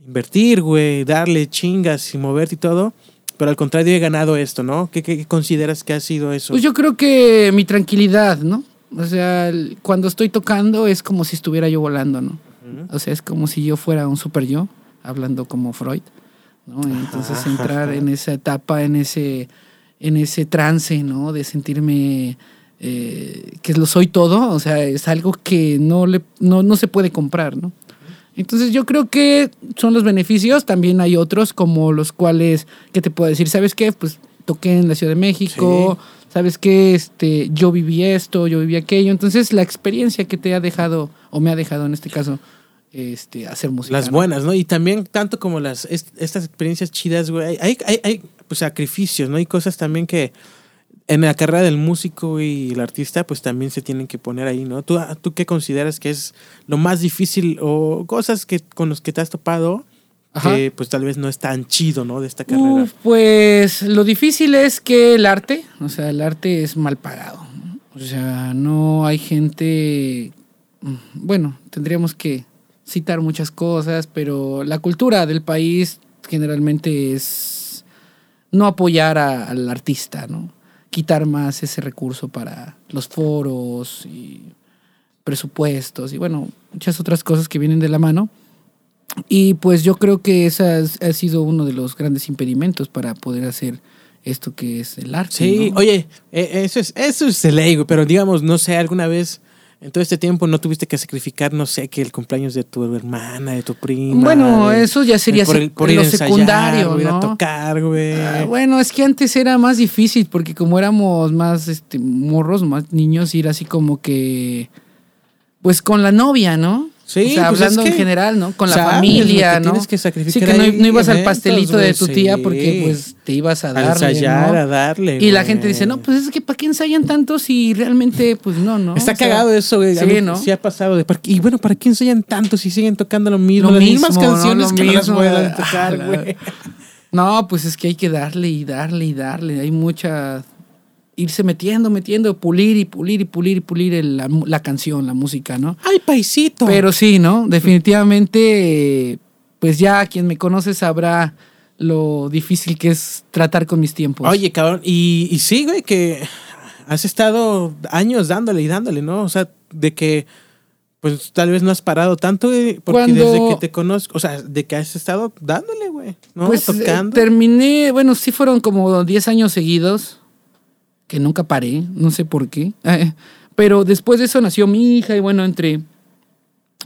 invertir, güey, darle chingas y moverte y todo, pero al contrario he ganado esto, ¿no? ¿Qué, qué consideras que ha sido eso? Pues yo creo que mi tranquilidad, ¿no? O sea, cuando estoy tocando es como si estuviera yo volando, ¿no? O sea, es como si yo fuera un super yo, hablando como Freud, ¿no? Entonces Ajá. entrar en esa etapa, en ese, en ese trance, ¿no? De sentirme eh, que lo soy todo, o sea, es algo que no, le, no, no se puede comprar, ¿no? Entonces yo creo que son los beneficios, también hay otros como los cuales, ¿qué te puedo decir? ¿Sabes qué? Pues toqué en la Ciudad de México, ¿sabes qué? Este, yo viví esto, yo viví aquello, entonces la experiencia que te ha dejado, o me ha dejado en este caso, este, hacer música. Las ¿no? buenas, ¿no? Y también tanto como las est- estas experiencias chidas, güey, hay, hay, hay pues, sacrificios, ¿no? Hay cosas también que en la carrera del músico y el artista, pues también se tienen que poner ahí, ¿no? ¿Tú, tú qué consideras que es lo más difícil o cosas que con los que te has topado Ajá. que pues tal vez no es tan chido, ¿no? De esta carrera. Uf, pues lo difícil es que el arte, o sea, el arte es mal pagado. ¿no? O sea, no hay gente. mm, Bueno, tendríamos que citar muchas cosas, pero la cultura del país generalmente es no apoyar a- al artista, ¿no? Quitar más ese recurso para los foros y presupuestos y bueno, muchas otras cosas que vienen de la mano. Y pues yo creo que ese ha sido uno de los grandes impedimentos para poder hacer esto que es el arte. Sí, ¿no? oye, eh, eso es, eso es ley, güey, pero digamos, no sé, alguna vez en todo este tiempo no tuviste que sacrificar, no sé, que el cumpleaños de tu hermana, de tu prima. Bueno, de- eso ya sería por, sec- por lo ir a ensayar, secundario, por ir a ¿no? tocar, güey. Ah, bueno, es que antes era más difícil porque como éramos más este, morros, más niños, ir así como que, pues con la novia, ¿no? Sí, o sea, pues hablando es que en general, ¿no? Con la sabes familia, que ¿no? tienes que sacrificar sí, que no, ibas al pastelito de tu tía sí. porque pues te ibas a a darle, ensayar, ¿no? a darle. Y la gente dice, no, pues es que ¿para qué ensayan tanto si realmente, pues no, no? Está O sea, cagado eso, güey. Sí, mí ¿no? Sí ha pasado. De, ¿para qué- y bueno, ¿para qué ensayan tanto si siguen tocando lo mismo? Lo las mismo, mismas canciones que no las mismo. puedan tocar, güey. No, pues es que hay que darle y darle y darle. Hay mucha. Irse metiendo, metiendo, pulir y pulir y pulir y pulir el- la, la canción, la música, ¿no? ¡Ay, paisito! Pero sí, ¿no? Definitivamente, pues ya quien me conoce sabrá lo difícil que es tratar con mis tiempos. Oye, cabrón, y, y sí, güey, que has estado años dándole y dándole, ¿no? O sea, de que, pues tal vez no has parado tanto, güey, porque Cuando- desde que te conozco, o sea, de que has estado dándole, güey, ¿no? Pues eh, terminé, bueno, sí fueron como 10 años seguidos, que nunca paré, no sé por qué. Eh, pero después de eso nació mi hija y bueno, entre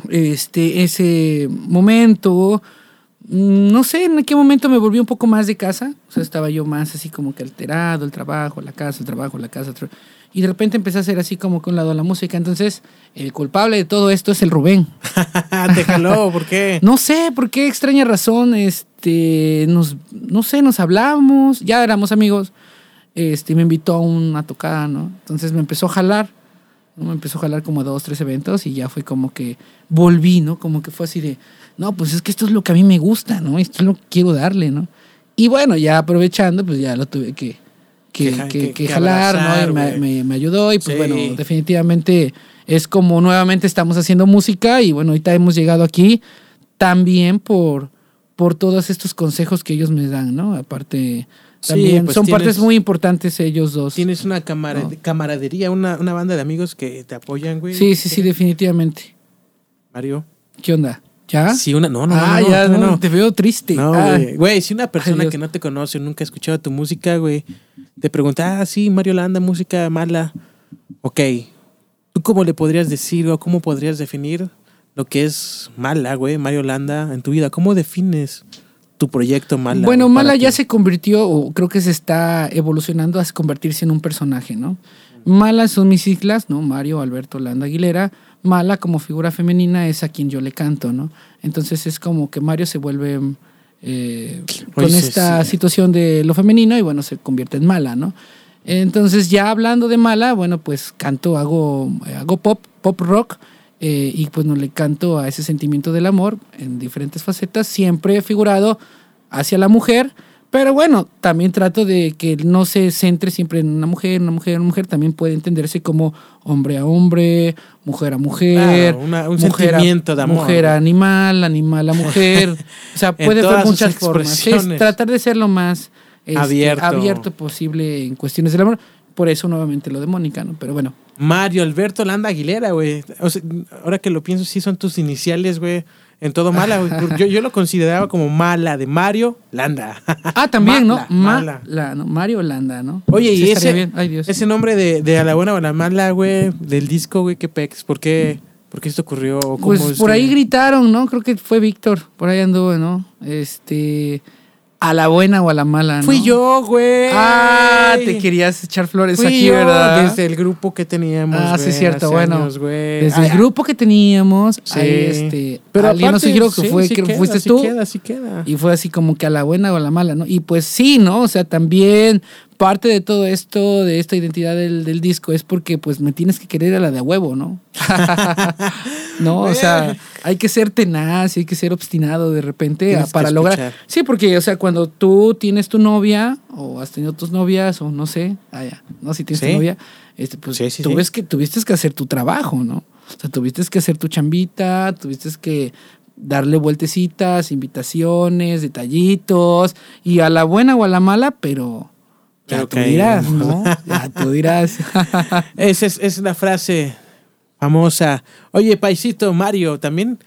este, ese momento, mm, no sé en qué momento me volví un poco más de casa, o sea, estaba yo más así como que alterado, el trabajo, la casa, el trabajo, la casa, y de repente empecé a hacer así como que un lado la música, entonces el culpable de todo esto es el Rubén. te jaló, ¿por qué? No sé por qué extraña razón, este, nos, no sé, nos hablamos, ya éramos amigos, este, me invitó a una tocada, ¿no? Entonces me empezó a jalar, ¿no? me empezó a jalar como a dos, tres eventos y ya fue como que volví, ¿no? Como que fue así de, no, pues es que esto es lo que a mí me gusta, ¿no? Esto es lo que quiero darle, ¿no? Y bueno, ya aprovechando, pues ya lo tuve que, que, Que ja- que- que- que que jalar, abrazar, ¿no? Y me, me- me ayudó y pues Sí. bueno, definitivamente es como nuevamente estamos haciendo música y bueno, ahorita hemos llegado aquí también por, por todos estos consejos que ellos me dan, ¿no? Aparte, Sí, también pues son tienes- partes muy importantes ellos dos. Tienes una camara- No. camaradería, una, una banda de amigos que te apoyan, güey. Sí, sí, sí, definitivamente. Mario. ¿Qué onda? ¿Ya? Sí, una, no, no, ah, no, ya, no, te veo triste. No, Ah, güey. Güey, si una persona que no te conoce, nunca ha escuchado tu música, güey, te pregunta, ah, sí, Mario Landa, música mala. Ok, ¿tú cómo le podrías decir o cómo podrías definir lo que es mala, güey, Mario Landa en tu vida? ¿Cómo defines tu proyecto mala? Bueno, Mala ya ti? se convirtió, o creo que se está evolucionando a convertirse en un personaje, ¿no? Mala son mis siglas, ¿no? Mario Alberto Landa Aguilera. Mala como figura femenina es a quien yo le canto, ¿no? Entonces es como que Mario se vuelve eh, con sí, esta sí. situación de lo femenino y bueno, se convierte en Mala, ¿no? Entonces ya hablando de Mala, bueno, pues canto, hago, hago pop, pop rock. Eh, y pues no le canto a ese sentimiento del amor en diferentes facetas, siempre figurado hacia la mujer, pero bueno, también trato de que no se centre siempre en una mujer, una mujer, una mujer, también puede entenderse como hombre a hombre, mujer a mujer, Claro, una- un mujer sentimiento a, de amor. mujer a animal, animal a mujer, o sea, puede haber muchas formas. Es tratar de ser lo más este, Abierto. abierto posible en cuestiones del amor, por eso nuevamente lo de Mónica, ¿no? Pero bueno, Mario Alberto Landa Aguilera, güey. O sea, ahora que lo pienso, sí son tus iniciales, güey. En todo mala, güey. Yo, yo lo consideraba como mala de Mario Landa. ah, también, Mala, ¿no? mala. ¿no? Mario Landa, ¿no? Oye, Sí y ese. Ay, Dios. ese nombre de, de A la buena o a la mala, güey, del disco, güey, qué pex. ¿Por qué, por qué esto ocurrió? ¿O cómo Pues es por que- ahí gritaron, ¿no? Creo que fue Víctor, por ahí anduvo, ¿no? Este, a la buena o a la mala, ¿no? Fui yo, güey. Ah, te querías echar flores Fui aquí, yo, ¿verdad? Desde el grupo que teníamos. Ah, sí, güey, cierto, bueno. años. Desde Ah, el grupo que teníamos, Sí. este, Pero alguien nos sugirió que sí, fue, sí que queda, fuiste tú. queda. Y fue así como que a la buena o a la mala, ¿no? Y pues sí, ¿no? O sea, también parte de todo esto, de esta identidad del, del disco, es porque pues me tienes que querer a la de huevo, ¿no? no, o sea, hay que ser tenaz y hay que ser obstinado de repente a- para lograr. Sí, porque, o sea, cuando tú tienes tu novia o has tenido tus novias o no sé, ah, ya, no, si tienes Sí. tu novia, este, pues Sí, sí, tú ves que tuviste que hacer tu trabajo, ¿no? O sea, tuviste que hacer tu chambita, tuviste que darle vueltecitas, invitaciones, detallitos, y a la buena o a la mala, pero ya tú que- dirás, ¿no? Ya tú dirás. Esa es, es la frase famosa. Oye, Paisito, Mario, también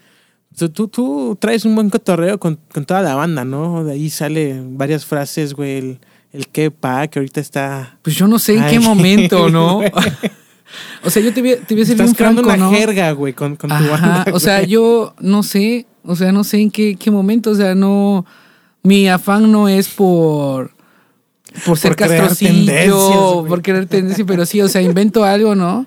tú, tú, tú traes un buen cotorreo con, con toda la banda, ¿no? De ahí sale varias frases, güey. El, el que pa, que ahorita está. Pues yo no sé en qué momento, ¿no? o sea, yo te voy, te voy a ser Estás creando franco, una ¿no? jerga, güey, con, con tu banda. o sea, güey. yo no sé, o sea, no sé en qué, qué momento, o sea, no, mi afán no es por, por ser Por castrocillo, por querer tendencia, pero sí, o sea, invento algo, ¿no?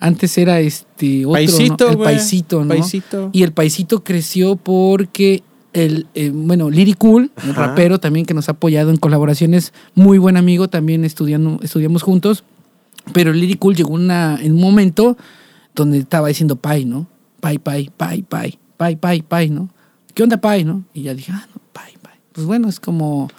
Antes era este otro, Paisito, ¿no? El güey. paisito, ¿no? Paisito. Y el paisito creció porque el, eh, bueno, Liri Cool, el Ajá. rapero también que nos ha apoyado en colaboraciones, muy buen amigo, también estudiando, estudiamos juntos. Pero Liri Cool llegó una, en un momento donde estaba diciendo Pai, ¿no? Pai, Pai, Pai, Pai, Pai, Pai, Pai, ¿no? ¿Qué onda Pai, no? Y ya dije, ah, no, Pai, Pai. Pues bueno, es como,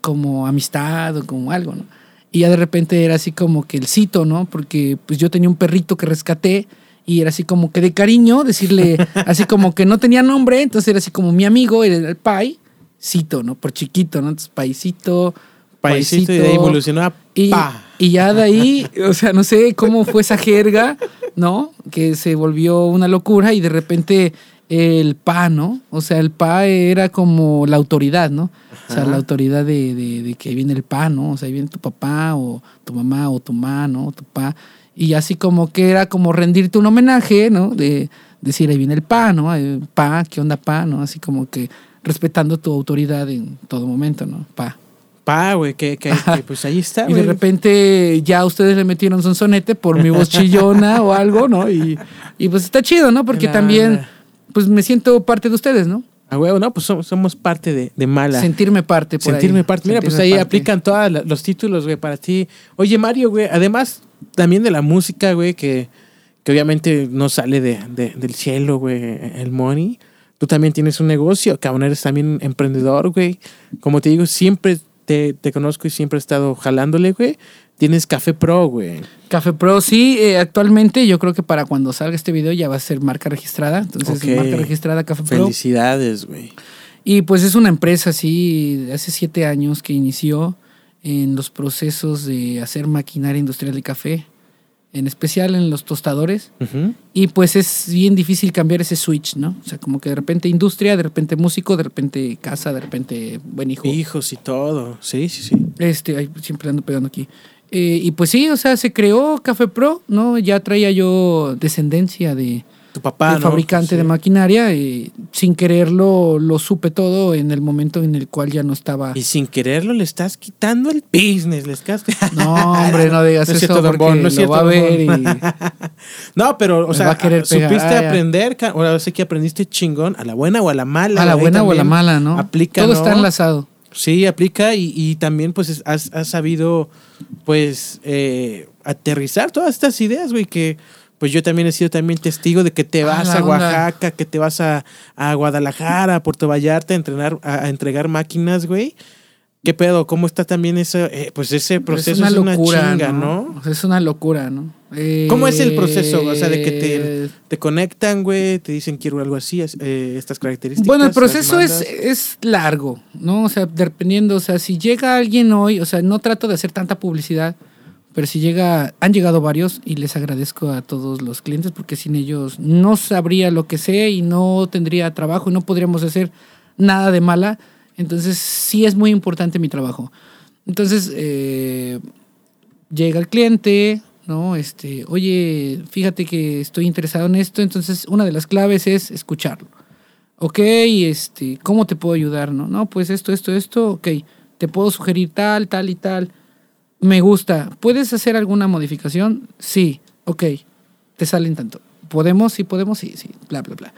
como amistad o como algo, ¿no? Y ya de repente era así como que el cito, ¿no? Porque pues yo tenía un perrito que rescaté y era así como que de cariño, decirle así como que no tenía nombre, entonces era así como mi amigo, era el Pai, cito, ¿no? Por chiquito, ¿no? Entonces Paisito, Paisito, y de ahí evolucionó a y, pa. y ya de ahí, o sea, no sé cómo fue esa jerga, ¿no? Que se volvió una locura y de repente el pa, ¿no? O sea, el pa era como la autoridad, ¿no? O sea, la autoridad de, de- de que viene el pa, ¿no? O sea, ahí viene tu papá o tu mamá o tu mamá, ¿no? O tu pa. Y así como que era como rendirte un homenaje, ¿no? De decir, ahí viene el pa, ¿no? Pa, ¿qué onda pa, ¿no? Así como que respetando tu autoridad en todo momento, ¿no? Pa. Pa, güey, que, que- que, pues ahí está, Y de repente ya ustedes le metieron sonsonete por mi voz chillona o algo, ¿no? Y, y pues está chido, ¿no? Porque Nah, también, nah. Pues me siento parte de ustedes, ¿no? A huevo, no, pues somos, somos parte de, de mala. Sentirme parte. Por Sentirme ahí. parte. Mira, pues Sentirme ahí parte. aplican todos los títulos, güey, para ti. Oye, Mario, güey, además también de la música, güey, que, que obviamente no sale de, de- del cielo, güey, el money. Tú también tienes un negocio, cabrón, eres también emprendedor, güey. Como te digo, siempre te, te conozco y siempre he estado jalándole, güey. Tienes Café Pro, güey. Café Pro, sí, eh, actualmente yo creo que para cuando salga este video ya va a ser marca registrada. Entonces, marca registrada Café Pro. Felicidades, güey. Y pues es una empresa, sí, de hace siete años que inició en los procesos de hacer maquinaria industrial de café, en especial en los tostadores. Y pues es bien difícil cambiar ese switch, ¿no? O sea, como que de repente industria, de repente músico, de repente casa, de repente buen hijo. Hijos y todo. Sí, sí, sí. Este, siempre ando pegando aquí. Eh, y pues sí, o sea, se creó Café Pro, ¿no? Ya traía yo descendencia de, Tu papá, de ¿no? fabricante Sí. de maquinaria y sin quererlo lo supe todo en el momento en el cual ya no estaba... Y sin quererlo le estás quitando el business. Le estás... No, hombre, no digas No es eso cierto, don porque Bon, no es lo cierto, va a ver y... No, pero, o sea, va a querer supiste pegar. Aprender, ahora sé que aprendiste chingón, a la buena o a la mala. A la buena o a la mala, ¿no? Aplica, Todo está enlazado. Sí, aplica y, y también pues es- has, has sabido pues eh, aterrizar todas estas ideas, güey, que pues yo también he sido también testigo de que te Ah, vas a onda. Oaxaca, que te vas a, a Guadalajara, a Puerto Vallarta a entrenar, a, a entregar máquinas, güey. ¿Qué pedo? ¿Cómo está también ese, eh, pues ese proceso? Es una, chinga, ¿no? O sea, es una locura, ¿no? Eh, ¿Cómo es el proceso? O sea, de que te, te conectan, güey, te dicen quiero algo así, es- eh, estas características. Bueno, el proceso es, es largo, ¿no? O sea, dependiendo, o sea, si llega alguien hoy, o sea, no trato de hacer tanta publicidad, pero si llega, han llegado varios y les agradezco a todos los clientes porque sin ellos no sabría lo que sé y no tendría trabajo y no podríamos hacer nada de mala. Entonces, sí es muy importante mi trabajo. Entonces, eh, llega el cliente, ¿no? Este, oye, fíjate que estoy interesado en esto, entonces una de las claves es escucharlo. Ok, este, ¿cómo te puedo ayudar? No, no, pues esto, esto, esto, ok, te puedo sugerir tal, tal y tal. Me gusta. ¿Puedes hacer alguna modificación? Sí, ok, te salen tanto. ¿Podemos? Sí, podemos, sí, sí, bla, bla, bla.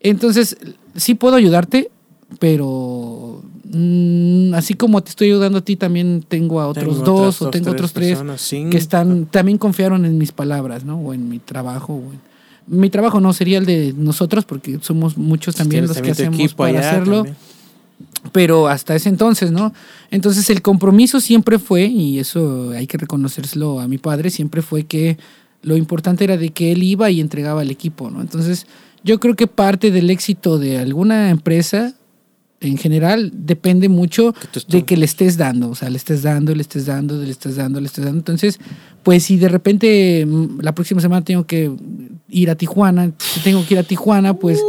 Entonces, sí puedo ayudarte, pero mm, así como te estoy ayudando a ti, también tengo a otros Tengo dos otras o tengo otros tres personas, que están también confiaron en mis palabras, ¿no? O en mi trabajo. o en- Mi trabajo no sería el de nosotros porque somos muchos también los también que hacemos para allá hacerlo, también. pero hasta ese entonces, ¿no? Entonces el compromiso siempre fue, y eso hay que reconocérselo a mi padre, siempre fue que lo importante era de que él iba y entregaba el equipo, ¿no? Entonces yo creo que parte del éxito de alguna empresa en general depende mucho de que le estés dando, o sea, le estés dando, le estés dando, le estés dando, le estés dando. Entonces, pues si de repente mm, la próxima semana tengo que ir a Tijuana. Si tengo que ir a Tijuana, pues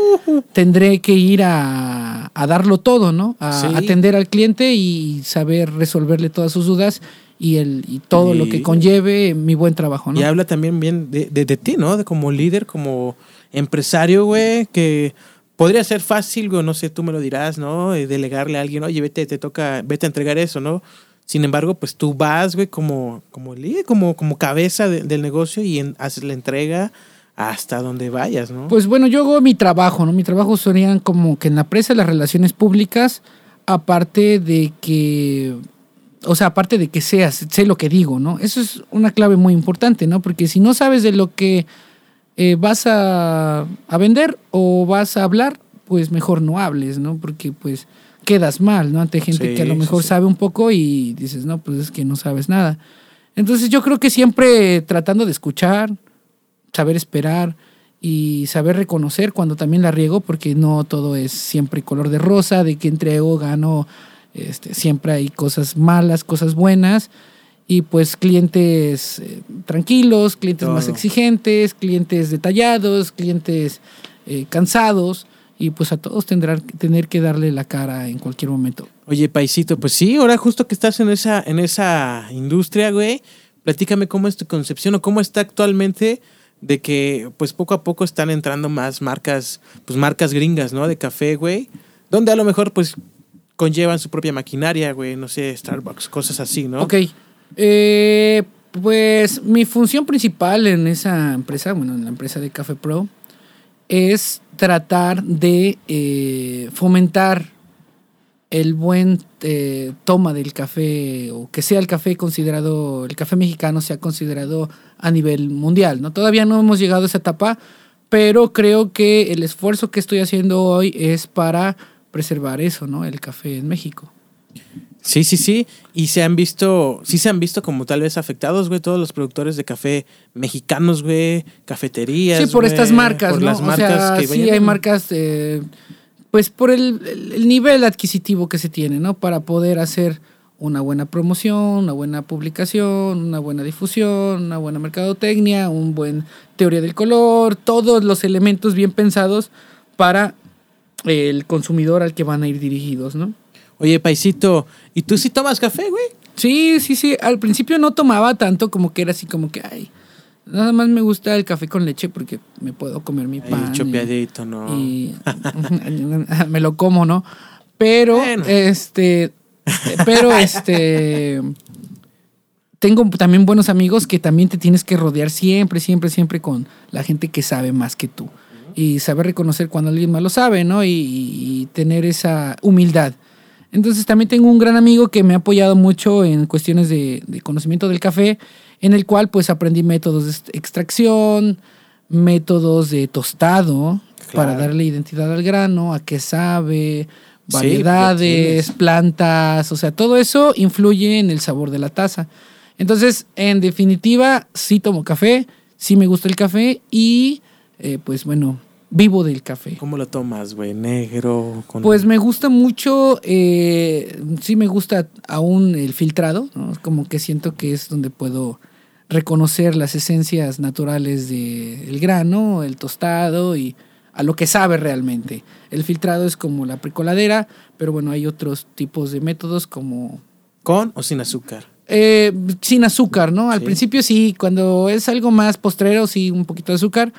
tendré que ir a, a darlo todo, ¿no? A Sí. atender al cliente y saber resolverle todas sus dudas y, el, y todo lo que conlleve mi buen trabajo, ¿no? Y habla también bien de, de, de ti, ¿no? De como líder, como empresario, güey, que podría ser fácil, güey, no sé, tú me lo dirás, ¿no? Eh, Delegarle a alguien, oye, vete, te toca, vete a entregar eso, ¿no? Sin embargo, pues tú vas, güey, como, como como, como cabeza de- del negocio y haces la entrega hasta donde vayas, ¿no? Pues bueno, yo hago mi trabajo, ¿no? Mi trabajo serían como que en la empresa las relaciones públicas, aparte de que, o sea, aparte de que seas, sé lo que digo, ¿no? Eso es una clave muy importante, ¿no? Porque si no sabes de lo que eh, vas a, a vender o vas a hablar, pues mejor no hables, ¿no? Porque pues quedas mal, ¿no? Ante gente Sí, que a lo sí, mejor sí. sabe un poco y dices, no, pues es que no sabes nada. Entonces yo creo que siempre tratando de escuchar, saber esperar y saber reconocer cuando también la riego, porque no todo es siempre color de rosa, de que entrego, gano, este, siempre hay cosas malas, cosas buenas, y pues clientes eh, tranquilos, clientes más exigentes, clientes detallados, clientes eh, cansados, y pues a todos tendrán que tener que darle la cara en cualquier momento. Oye, Paisito, pues sí, ahora justo que estás en esa, en esa industria, güey, platícame cómo es tu concepción o cómo está actualmente de que pues poco a poco están entrando más marcas, pues marcas gringas, ¿no? De café, güey, donde a lo mejor pues conllevan su propia maquinaria, güey, no sé, Starbucks, cosas así, ¿no? Ok. Eh, pues mi función principal en esa empresa, bueno, en la empresa de Café Pro, es tratar de eh, fomentar el buen eh, toma del café o que sea el café considerado, el café mexicano sea considerado a nivel mundial. ¿no? Todavía no hemos llegado a esa etapa, pero creo que el esfuerzo que estoy haciendo hoy es para preservar eso, ¿no? El café en México. Sí, sí, sí. Y se han visto, sí se han visto como tal vez afectados, güey, todos los productores de café mexicanos, güey, cafeterías. Sí, por güey, estas marcas, por ¿no? las o marcas sea, que sí hay marcas, eh, pues por el- el nivel adquisitivo que se tiene, ¿no? Para poder hacer una buena promoción, una buena publicación, una buena difusión, una buena mercadotecnia, un buen teoría del color, todos los elementos bien pensados para el consumidor al que van a ir dirigidos, ¿no? Oye, Paisito, ¿y tú sí tomas café, güey? Sí, sí, sí. Al principio no tomaba tanto como que era así como que, ay, nada más me gusta el café con leche porque me puedo comer mi pan. y- chopeadito, ¿no? y me lo como, ¿no? Pero, Bueno. este, pero este, tengo también buenos amigos que también te tienes que rodear siempre, siempre, siempre con la gente que sabe más que tú. Y saber reconocer cuando alguien más lo sabe, ¿no? Y, y tener esa humildad. Entonces también tengo un gran amigo que me ha apoyado mucho en cuestiones de, de conocimiento del café, en el cual pues aprendí métodos de extracción, métodos de tostado, para darle identidad al grano, a qué sabe, variedades, plantas, o sea, todo eso influye en el sabor de la taza. Entonces, en definitiva, sí tomo café, sí me gusta el café y, eh, pues bueno, vivo del café. ¿Cómo lo tomas, güey? ¿Negro? Con... Pues me gusta mucho, eh, sí me gusta aún el filtrado, ¿no? como que siento que es donde puedo reconocer las esencias naturales del grano, el tostado y a lo que sabe realmente. El filtrado es como la precoladera, pero bueno, hay otros tipos de métodos como ¿Con o sin azúcar? eh, sin azúcar, ¿no? Al Sí. principio sí, cuando es algo más postrero, sí, un poquito de azúcar,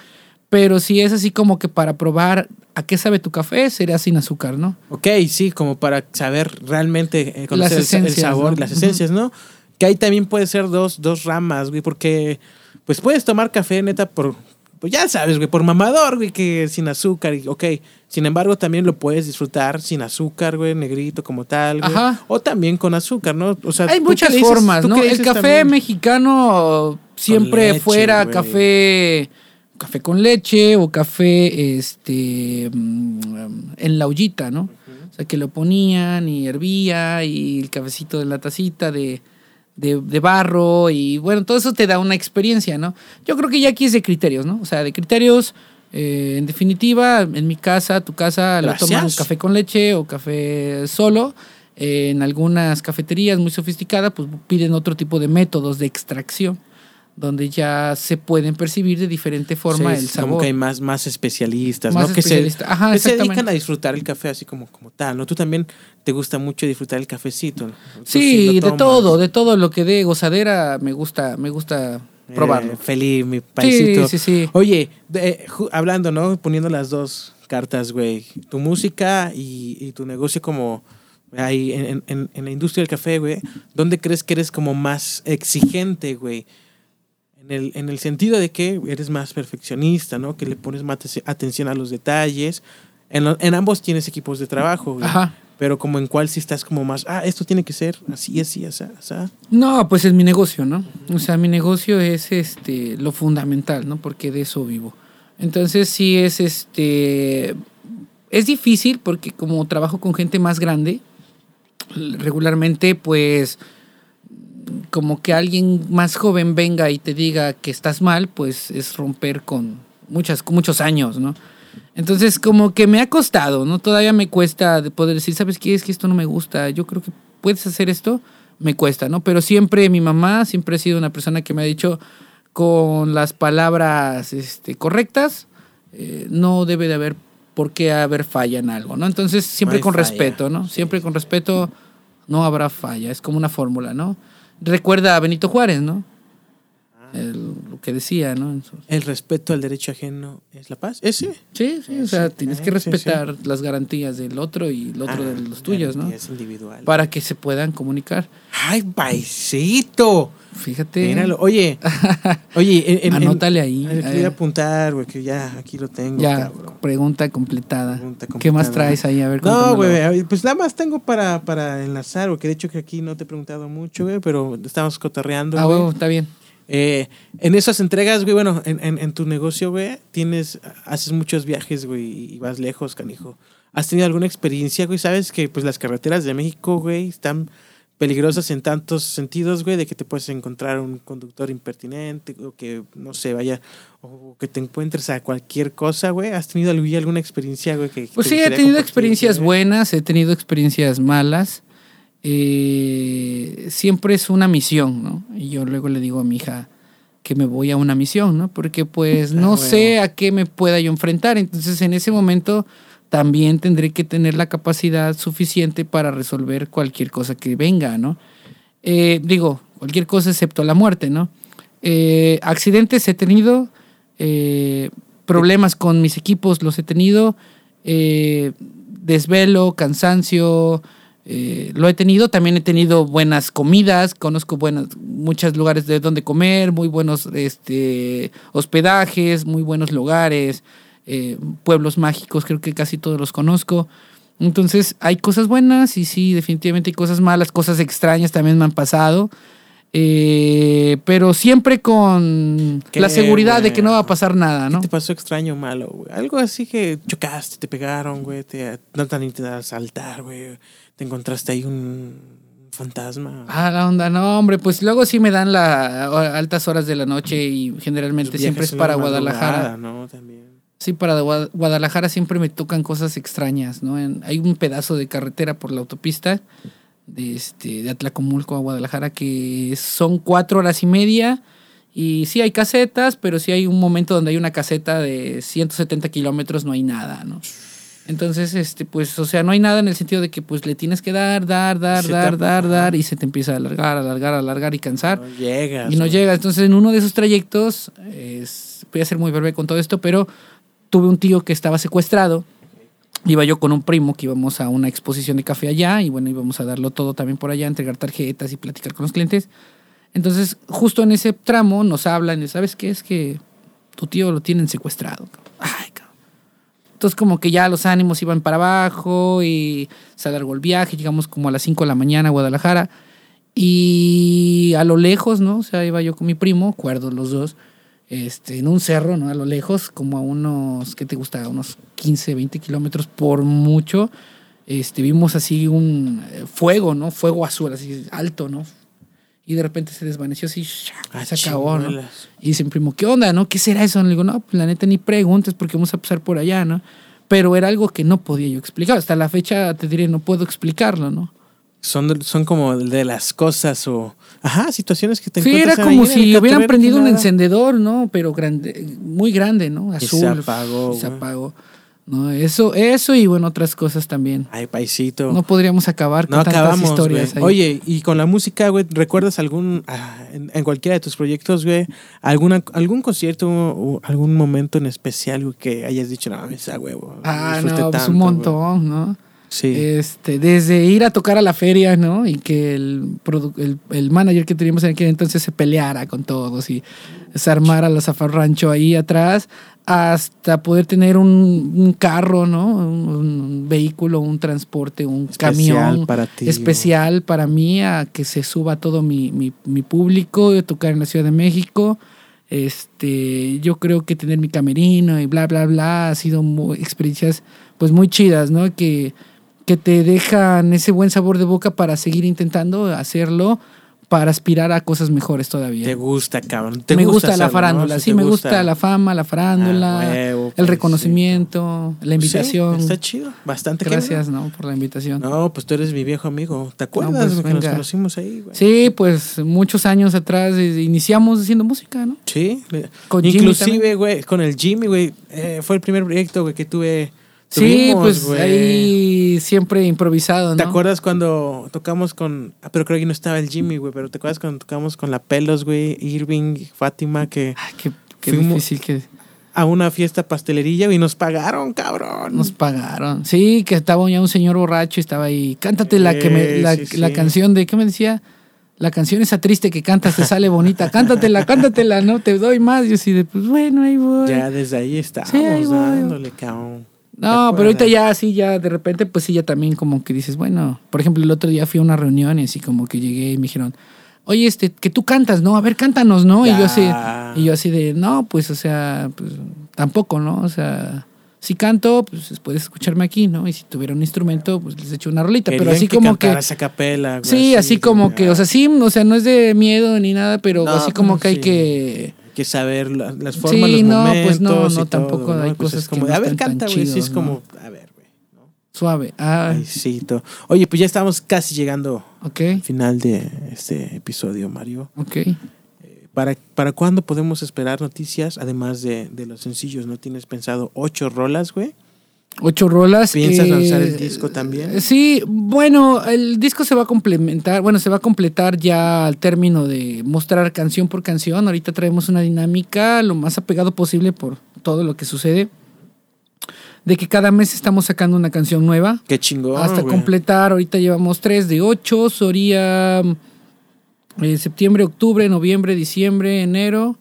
pero si es así como que para probar a qué sabe tu café, sería sin azúcar, ¿no? Ok, sí, como para saber realmente eh, conocer Las el- el, esencias, sabor, ¿no? las esencias, ¿no? Que ahí también puede ser dos, dos ramas, güey, porque pues puedes tomar café neta por, pues ya sabes, güey, por mamador, güey, que sin azúcar, y, ok. Sin embargo, también lo puedes disfrutar sin azúcar, güey, negrito como tal, güey. Ajá. O también con azúcar, ¿no? O sea, Hay ¿tú muchas dices? formas, ¿Tú ¿no? El café también? mexicano siempre leche, fuera güey. café café con leche o café este mm, en la ollita, ¿no? O sea, que lo ponían y hervía y el cafecito de la tacita de, de, de barro y bueno, todo eso te da una experiencia, ¿no? Yo creo que ya aquí es de criterios, ¿no? O sea, de criterios, eh, en definitiva, en mi casa, tu casa, la toman Gracias. café con leche o café solo. Eh, en algunas cafeterías muy sofisticadas, pues piden otro tipo de métodos de extracción donde ya se pueden percibir de diferente forma Sí, el es Como sabor. que hay más, más especialistas, Más ¿no? Que se, especialistas. Ajá, que se exactamente. dedican a disfrutar el café así como, como tal, ¿no? Tú también te gusta mucho disfrutar el cafecito. Sí, de todo, de todo lo que dé gozadera me gusta, me gusta Eh, probarlo. feliz, mi paisito. sí, sí, sí. Oye, de- hablando, ¿no? Poniendo las dos cartas, güey. Tu música y, y tu negocio como ahí en, en- en la industria del café, güey. ¿Dónde crees que eres como más exigente, güey? En el, en el sentido de que eres más perfeccionista, ¿no? Que le pones más aten- atención a los detalles. En, lo- en ambos tienes equipos de trabajo, güey. Ajá. Pero como en cuál si estás como más, ah, esto tiene que ser así, así, así, así. No, pues es mi negocio, ¿no? O sea, mi negocio es este lo fundamental, ¿no? Porque de eso vivo. Entonces sí es este es difícil porque como trabajo con gente más grande, regularmente pues como que alguien más joven venga y te diga que estás mal, pues es romper con muchas con muchos años, ¿no? Entonces como que me ha costado, ¿no? Todavía me cuesta de poder decir, ¿sabes qué? Es que esto no me gusta. Yo creo que puedes hacer esto, me cuesta, ¿no? Pero siempre mi mamá siempre ha sido una persona que me ha dicho con las palabras este, correctas, eh, no debe de haber por qué haber falla en algo, ¿no? Entonces siempre con falla. respeto, ¿no? Siempre con respeto no habrá falla, es como una fórmula, ¿no? Recuerda a Benito Juárez, ¿no? El- lo que decía, ¿no? El respeto al derecho ajeno es la paz. Ese. Sí, sí, o sea, tienes que sí, sí. respetar las garantías del otro y el otro Ah, de los tuyos, ¿no? Es individual. Para que se puedan comunicar. ¡Ay, paisito! Fíjate. Míralo. Oye, oye, en, en- Anótale ahí. en- Te voy a apuntar, güey, que ya aquí lo tengo, Ya, cabrón. pregunta completada. Pregunta ¿Qué más traes ahí? A ver, No, güey, pues nada más tengo para, para enlazar, güey, que de hecho que aquí no te he preguntado mucho, güey, pero estamos cotorreando, Ah, güey. está bien. Eh, en esas entregas, güey, bueno, en, en- en tu negocio, güey, tienes, haces muchos viajes, güey, y vas lejos, canijo. ¿Has tenido alguna experiencia, güey? Sabes que pues las carreteras de México, güey, están peligrosas en tantos sentidos, güey, de que te puedes encontrar un conductor impertinente, o que, no sé, vaya, o que te encuentres a cualquier cosa, güey. ¿Has tenido alguna experiencia, güey? Que, que Pues sí, he tenido experiencias güey? buenas, he tenido experiencias malas. Eh, siempre es una misión, ¿no? Y yo luego le digo a mi hija que me voy a una misión, ¿no? Porque pues Ah, no bueno. sé a qué me pueda yo enfrentar. Entonces en ese momento también tendré que tener la capacidad suficiente para resolver cualquier cosa que venga, ¿no? Eh, digo, cualquier cosa excepto la muerte, ¿no? Eh, accidentes he tenido, eh, problemas con mis equipos los he tenido, eh, desvelo, cansancio, lo he tenido. También he tenido buenas comidas, conozco buenas, muchos lugares de donde comer, muy buenos este, hospedajes, muy buenos lugares, eh, pueblos mágicos, creo que casi todos los conozco. Entonces hay cosas buenas y sí, definitivamente hay cosas malas, cosas extrañas también me han pasado. Eh, pero siempre con Qué la seguridad de que no va a pasar nada, ¿Qué ¿no? te pasó extraño o malo, güey? Algo así que chocaste, te pegaron, güey, te tratan de asaltar, güey. Te encontraste ahí un fantasma. Ah, la onda, no, hombre, pues luego sí me dan las altas horas de la noche y generalmente siempre es para la Guadalajara. ¿no? También. Sí, para Gua- Guadalajara siempre me tocan cosas extrañas, ¿no? En- hay un pedazo de carretera por la autopista de, este, de Atlacomulco a Guadalajara que son cuatro horas y media y sí hay casetas, pero sí hay un momento donde hay una caseta de 170 kilómetros, no hay nada, ¿no? Entonces, este, pues, o sea, no hay nada en el sentido de que pues le tienes que dar, dar, dar, Se dar, dar, dar y se te empieza a alargar, alargar, alargar y cansar No llegas. y no güey. llega. Entonces, en uno de esos trayectos, es- voy a ser muy breve con todo esto, pero tuve un tío que estaba secuestrado. Iba yo con un primo que íbamos a una exposición de café allá y bueno, íbamos a darlo todo también por allá, entregar tarjetas y platicar con los clientes. Entonces, justo en ese tramo nos hablan y ¿sabes qué? Es que tu tío lo tienen secuestrado. Ay. Entonces, como que ya los ánimos iban para abajo y se alargó el viaje. Llegamos como a las 5 de la mañana a Guadalajara. Y a lo lejos, ¿no? O sea, iba yo con mi primo, cuerdos los dos, este, en un cerro, ¿no? A lo lejos, como a unos, ¿qué te gusta? Unos 15, 20 kilómetros por mucho. Este, vimos así un eh, fuego, ¿no? Fuego azul, así alto, ¿no? Y de repente se desvaneció así. Ah, se acabó, ¿no? Y dice mi primo, ¿qué onda, no? ¿Qué será eso? Le digo, no, pues la neta ni preguntes porque vamos a pasar por allá, ¿no? Pero era algo que no podía yo explicar. Hasta la fecha te diré, no puedo explicarlo, ¿no? Son, son como de las cosas o. Ajá, situaciones que te Sí, era como en si hubieran prendido un encendedor, ¿no? Pero grande, muy grande, ¿no? Azul. se apagó, Se güey. apagó. No, eso, eso y bueno, otras cosas también. Ay, paisito. No podríamos acabar con No tantas acabamos, historias güey. ahí. Oye, y con la música, güey, ¿recuerdas algún, ah, en, en cualquiera de tus proyectos, güey, alguna, algún concierto o algún momento en especial, güey, que hayas dicho, no, esa huevo? Ah, no, pues tanto, un güey"? montón, ¿no? Sí. Este, desde ir a tocar a la feria, ¿no? Y que el, el, el manager que teníamos en aquel entonces se peleara con todos y se armara la zafarrancho ahí atrás, hasta poder tener un, un carro, ¿no? Un, un vehículo, un transporte, un Especial camión para ti, especial para mí, a que se suba todo mi, mi, mi público, de tocar en la Ciudad de México. Este, yo creo que tener mi camerino y bla, bla, bla, ha sido muy- experiencias pues muy chidas, ¿no? Que, que te dejan ese buen sabor de boca para seguir intentando hacerlo, para aspirar a cosas mejores todavía. Te gusta, cabrón. Te me gusta, la ¿no? farándula, sí, me gusta. la fama, la farándula, Ah, huevo, el reconocimiento, la invitación. Sí, está chido. Bastante Gracias, ¿no? Por la invitación. No, pues tú eres mi viejo amigo. ¿Te acuerdas pues, de que nos conocimos ahí, güey? Sí, pues muchos años atrás iniciamos haciendo música, ¿no? Sí. Con Jimmy Inclusive, güey, con el Jimmy, güey, eh, fue el primer proyecto, güey, que tuve. Sí, tuvimos, pues ahí siempre improvisado, ¿no? ¿Te acuerdas cuando tocamos con... Ah, pero creo que no estaba el Jimmy, güey, pero ¿te acuerdas cuando tocamos con la Pelos, güey, Irving, Fátima, que Ay, qué, qué difícil que a una fiesta pastelerilla y nos pagaron, cabrón? nos pagaron. Sí, que estaba ya un señor borracho y estaba ahí. Cántate la que me, la, sí, la sí. canción de, ¿qué me decía? La canción esa triste que cantas te sale bonita. Cántatela, cántatela, no te doy más. Yo así de, pues bueno, ahí voy. Ya desde ahí estábamos Sí, dándole, cabrón. No, ¿Te pero ahorita ya así, ya de repente, pues sí, ya también como que dices, bueno, por ejemplo, el otro día fui a una reunión y así como que llegué y me dijeron, oye, este, que tú cantas, ¿no? A ver, cántanos, ¿no? Y yo así, y yo así de, no, pues, o sea, pues tampoco, ¿no? O sea, si canto, pues puedes escucharme aquí, ¿no? Y si tuviera un instrumento, pues les echo una rolita, pero así como que... a capela, güey, Sí, así como que, o sea, sí, o sea, no es de miedo ni nada, pero No, así como sí. que... Hay que saber la- las formas, Sí, los no, momentos. pues no, y no, tampoco todo, hay. Pues cosas es como, que no a ver, canta, güey. Sí, es como, a ver, güey. Suave. Ah, Ay, sí, to- Oye, pues ya estamos casi llegando al final de este episodio, Mario. ok. ¿Para, ¿Para cuándo podemos esperar noticias? Además de, de los sencillos, ¿no tienes pensado ocho rolas, güey? Ocho rolas. ¿Piensas eh, lanzar el disco también? Sí, bueno, el disco se va a complementar, bueno, se va a completar ya al término de mostrar canción por canción. Ahorita traemos una dinámica lo más apegado posible por todo lo que sucede. De que cada mes estamos sacando una canción nueva. Qué chingón, hasta güey. completar, ahorita llevamos tres de ocho, sería eh, septiembre, octubre, noviembre, diciembre, enero.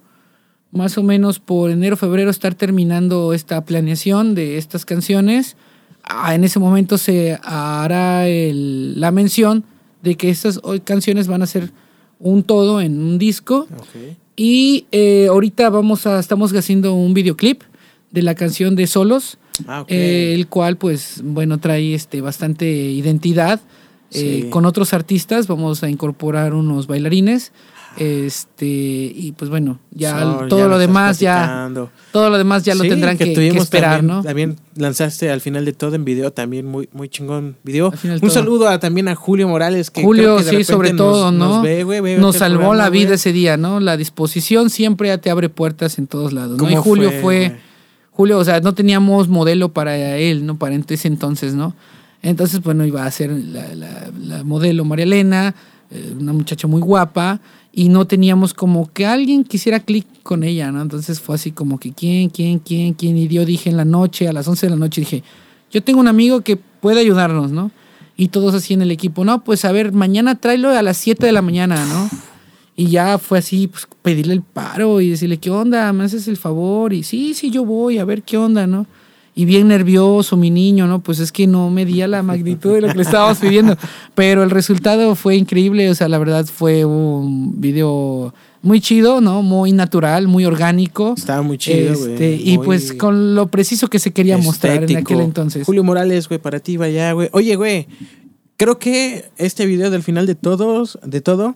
Más o menos por enero, febrero estar terminando esta planeación de estas canciones. Ah, en ese momento se hará el- la mención de que estas canciones van a ser un todo en un disco. Ok. Y eh, ahorita vamos a, estamos haciendo un videoclip de la canción de Solos. Ah, ok. Eh, el cual pues bueno trae este bastante identidad eh, Sí. con otros artistas vamos a incorporar unos bailarines este y pues bueno ya todo ya lo demás ya todo lo demás ya lo tendrán que, esperar también, no También lanzaste al final de todo en video, también muy, muy chingón video. Un todo. saludo a- también a Julio Morales, que Julio que sí sobre nos- todo no Nos, ve, nos salvó programa, la vida ese día no la disposición siempre ya te abre puertas en todos lados no y ¿Cómo Julio fue? Julio o sea no teníamos modelo para él no para ese entonces no entonces bueno iba a ser la, la- la modelo María Elena eh, una muchacha muy guapa y no teníamos como que alguien quisiera clic con ella no entonces fue así como que quién quién quién quién y yo dije en la noche a las 11 de la noche dije yo tengo un amigo que puede ayudarnos no y todos así en el equipo no pues a ver mañana tráelo a las 7 de la mañana no y ya fue así, pues pedirle el paro y decirle, ¿qué onda? ¿Me haces el favor? Y sí, sí, yo voy, a ver qué onda, ¿no? Y bien nervioso mi niño, ¿no? Pues es que no medía la magnitud de lo que le estábamos pidiendo. Pero el resultado fue increíble, o sea, la verdad fue un video muy chido, ¿no? Muy natural, muy orgánico. Estaba muy chido, güey. Este, y pues con lo preciso que se quería mostrar en aquel entonces. Julio Morales, güey, para ti, vaya, güey. Oye, güey, creo que este video del final de todos, de todo,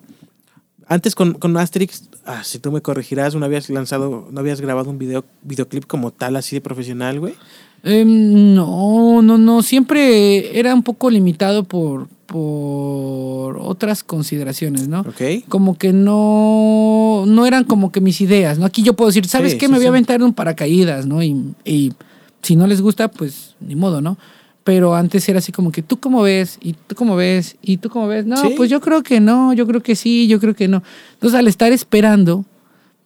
antes con, con Asterix, ah, si tú me corregirás, no habías lanzado, no habías grabado un video, videoclip como tal, así de profesional, güey. Em, no, no, no. Siempre era un poco limitado por, por otras consideraciones, ¿no? Ok. Como que no, no eran como que mis ideas, ¿no? Aquí yo puedo decir, ¿sabes Sí, qué? sí, Me voy a aventar en un paracaídas, ¿no? Y, y si no les gusta, pues ni modo, ¿no? Pero antes era así como que, ¿tú cómo ves? ¿Y tú cómo ves? ¿Y tú cómo ves? No, pues yo creo que no, yo creo que sí, yo creo que no. Entonces al estar esperando,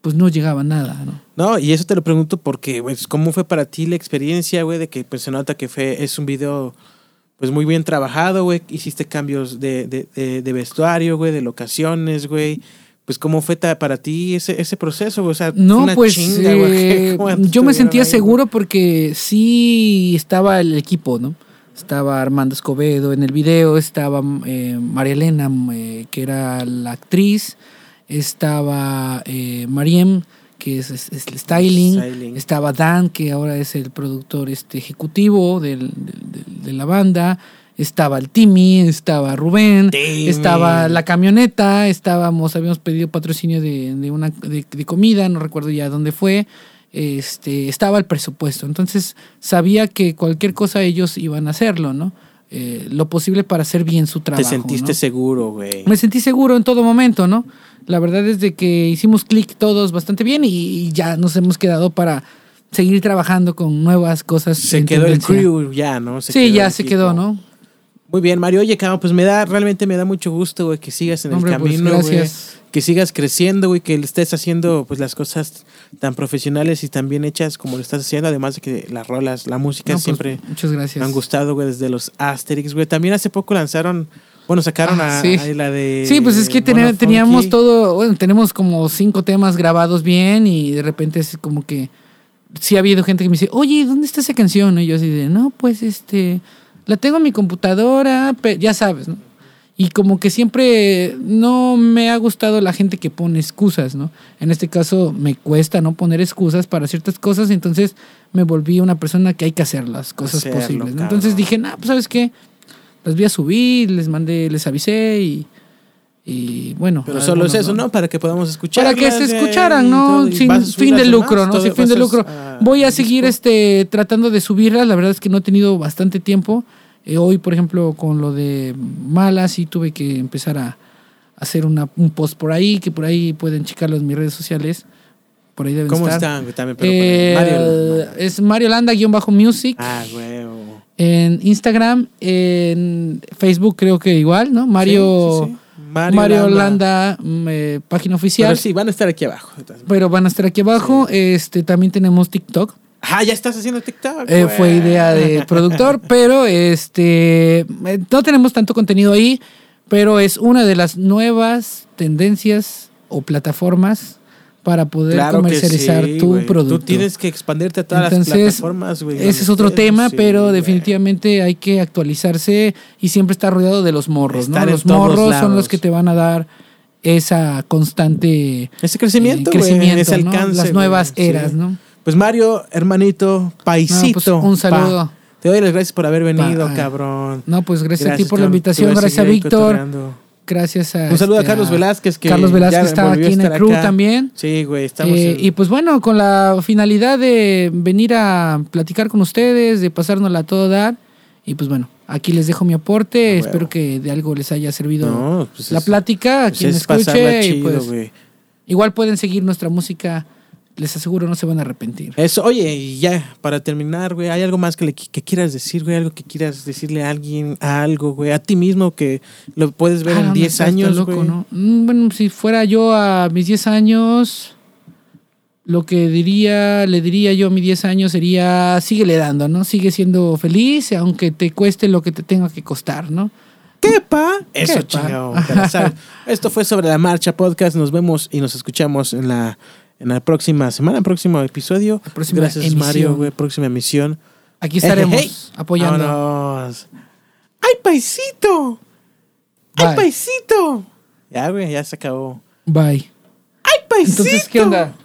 pues no llegaba nada, ¿no? No, y eso te lo pregunto porque, pues, ¿cómo fue para ti la experiencia, güey? De que pues se nota que fue, es un video, pues muy bien trabajado, güey. Hiciste cambios de, de, de, de vestuario, güey, de locaciones, güey. Pues, ¿cómo fue para ti ese, ese proceso? O sea, No, una pues chinga, eh, ¿Cómo yo me sentía ahí, seguro porque sí estaba el equipo, ¿no? Estaba Armando Escobedo en el video, estaba eh, María Elena, eh, que era la actriz, estaba eh, Mariem, que es, es- es el styling, Styling. estaba Dan, que ahora es el productor este, ejecutivo del- del- del- de la banda, estaba el Timmy, estaba Rubén, Timmy. estaba la camioneta, estábamos, habíamos pedido patrocinio de, de una de, de comida, no recuerdo ya dónde fue. Este, estaba el presupuesto, entonces sabía que cualquier cosa ellos iban a hacerlo, ¿no? Eh, lo posible para hacer bien su Te trabajo. sentiste ¿no? seguro, güey. Me sentí seguro en todo momento, ¿no? La verdad es de que hicimos clic todos bastante bien y, y ya nos hemos quedado para seguir trabajando con nuevas cosas. Se quedó el crew ya, ¿no? Se sí, ya se equipo. quedó, ¿no? Muy bien, Mario. Oye, cabrón, pues me da, realmente me da mucho gusto, güey, que sigas en Hombre, el pues, camino, güey. gracias. que sigas creciendo, güey, que estés haciendo pues las cosas tan profesionales y tan bien hechas como lo estás haciendo, además de que las rolas, la música No, pues, siempre muchas gracias. me han gustado, güey, desde los Asterix, güey. También hace poco lanzaron, bueno, sacaron Ah, a, sí. a la de Sí, pues es que tener- teníamos todo, bueno, tenemos como cinco temas grabados bien y de repente es como que sí ha habido gente que me dice, oye, ¿dónde está esa canción? Y yo así de, no, pues este, la tengo en mi computadora, ya sabes, ¿no? Y como que siempre no me ha gustado la gente que pone excusas, ¿no? En este caso me cuesta no poner excusas para ciertas cosas, entonces me volví una persona que hay que hacer las cosas Hacerlo, posibles. ¿no? Entonces dije, nah, pues sabes qué, las voy a subir, les mandé, les avisé y, y bueno. Pero solo es eso, ¿no? Para que podamos escuchar. Para que se escucharan, ¿no? Sin fin de lucro, ¿no? Sin fin de lucro. Voy a seguir este tratando de subirlas. La verdad es que no he tenido bastante tiempo. Eh, hoy, por ejemplo, con lo de Mala, sí tuve que empezar a hacer una, un post por ahí, que por ahí pueden checarlo en mis redes sociales. Por ahí deben ¿Cómo estar. están? También, pero Eh, Mario. Es Mario Landa-music. Ah, güey. En Instagram, en Facebook creo que igual, ¿no? Mario, Sí, sí, sí. Mario, Mario Landa. Landa, mm, eh, página oficial. Pero sí, van a estar aquí abajo. Pero van a estar aquí abajo. Este también tenemos TikTok. Ah, ya estás haciendo TikTok. Eh, fue idea del productor, pero este eh, no tenemos tanto contenido ahí, pero es una de las nuevas tendencias o plataformas para poder Claro comercializar sí, tu producto. Tú tienes que expandirte a todas las plataformas, güey. Ese es otro tema, sí, pero definitivamente hay que actualizarse y siempre estar rodeado de los morros, ¿no? Estar Los morros son los que te van a dar esa constante Ese crecimiento, eh, crecimiento, ese ¿no? alcance. las nuevas sí. eras, ¿no? Pues Mario, hermanito, paisito. No, pues, un saludo. pa. Te doy las gracias por haber venido, Pa- cabrón. No, pues gracias, a ti por la invitación, gracias a Víctor, gracias a Un saludo este, a Carlos Velázquez, que Carlos Velázquez está aquí en el crew acá. también. Sí, güey, estamos Eh, en- Y pues bueno, con la finalidad de venir a platicar con ustedes, de pasárnosla a todo dar. Y pues bueno, aquí les dejo mi aporte. Ah, Espero que de algo les haya servido No, pues la es- plática. A pues quien es escuche. y chido, pues, güey. igual pueden seguir nuestra música. Les aseguro, no se van a arrepentir. Eso, oye, y ya, para terminar, güey, ¿hay algo más que, le, que quieras decir, güey? ¿Algo que quieras decirle a alguien, a algo, güey? A ti mismo que lo puedes ver Ah, en no, 10 está- está años, loco, güey. ¿no? Mm, Bueno, si fuera yo a mis 10 años, lo que diría, le diría yo a mis 10 años sería, síguele dando, ¿no? Sigue siendo feliz, aunque te cueste lo que te tenga que costar, ¿no? ¿Qué, pa? Eso, chingado. Esto fue Sobre la Marcha Podcast. Nos vemos y nos escuchamos en la, en la próxima semana, próximo episodio. Próxima Gracias, emisión. Mario, güey. Próxima emisión. Aquí estaremos Hey, hey, hey. apoyando. Vámonos. ¡Ay, paisito! ¡Ay, paisito! Ya, güey, ya se acabó. Bye. ¡Ay, paisito! Entonces, ¿qué onda?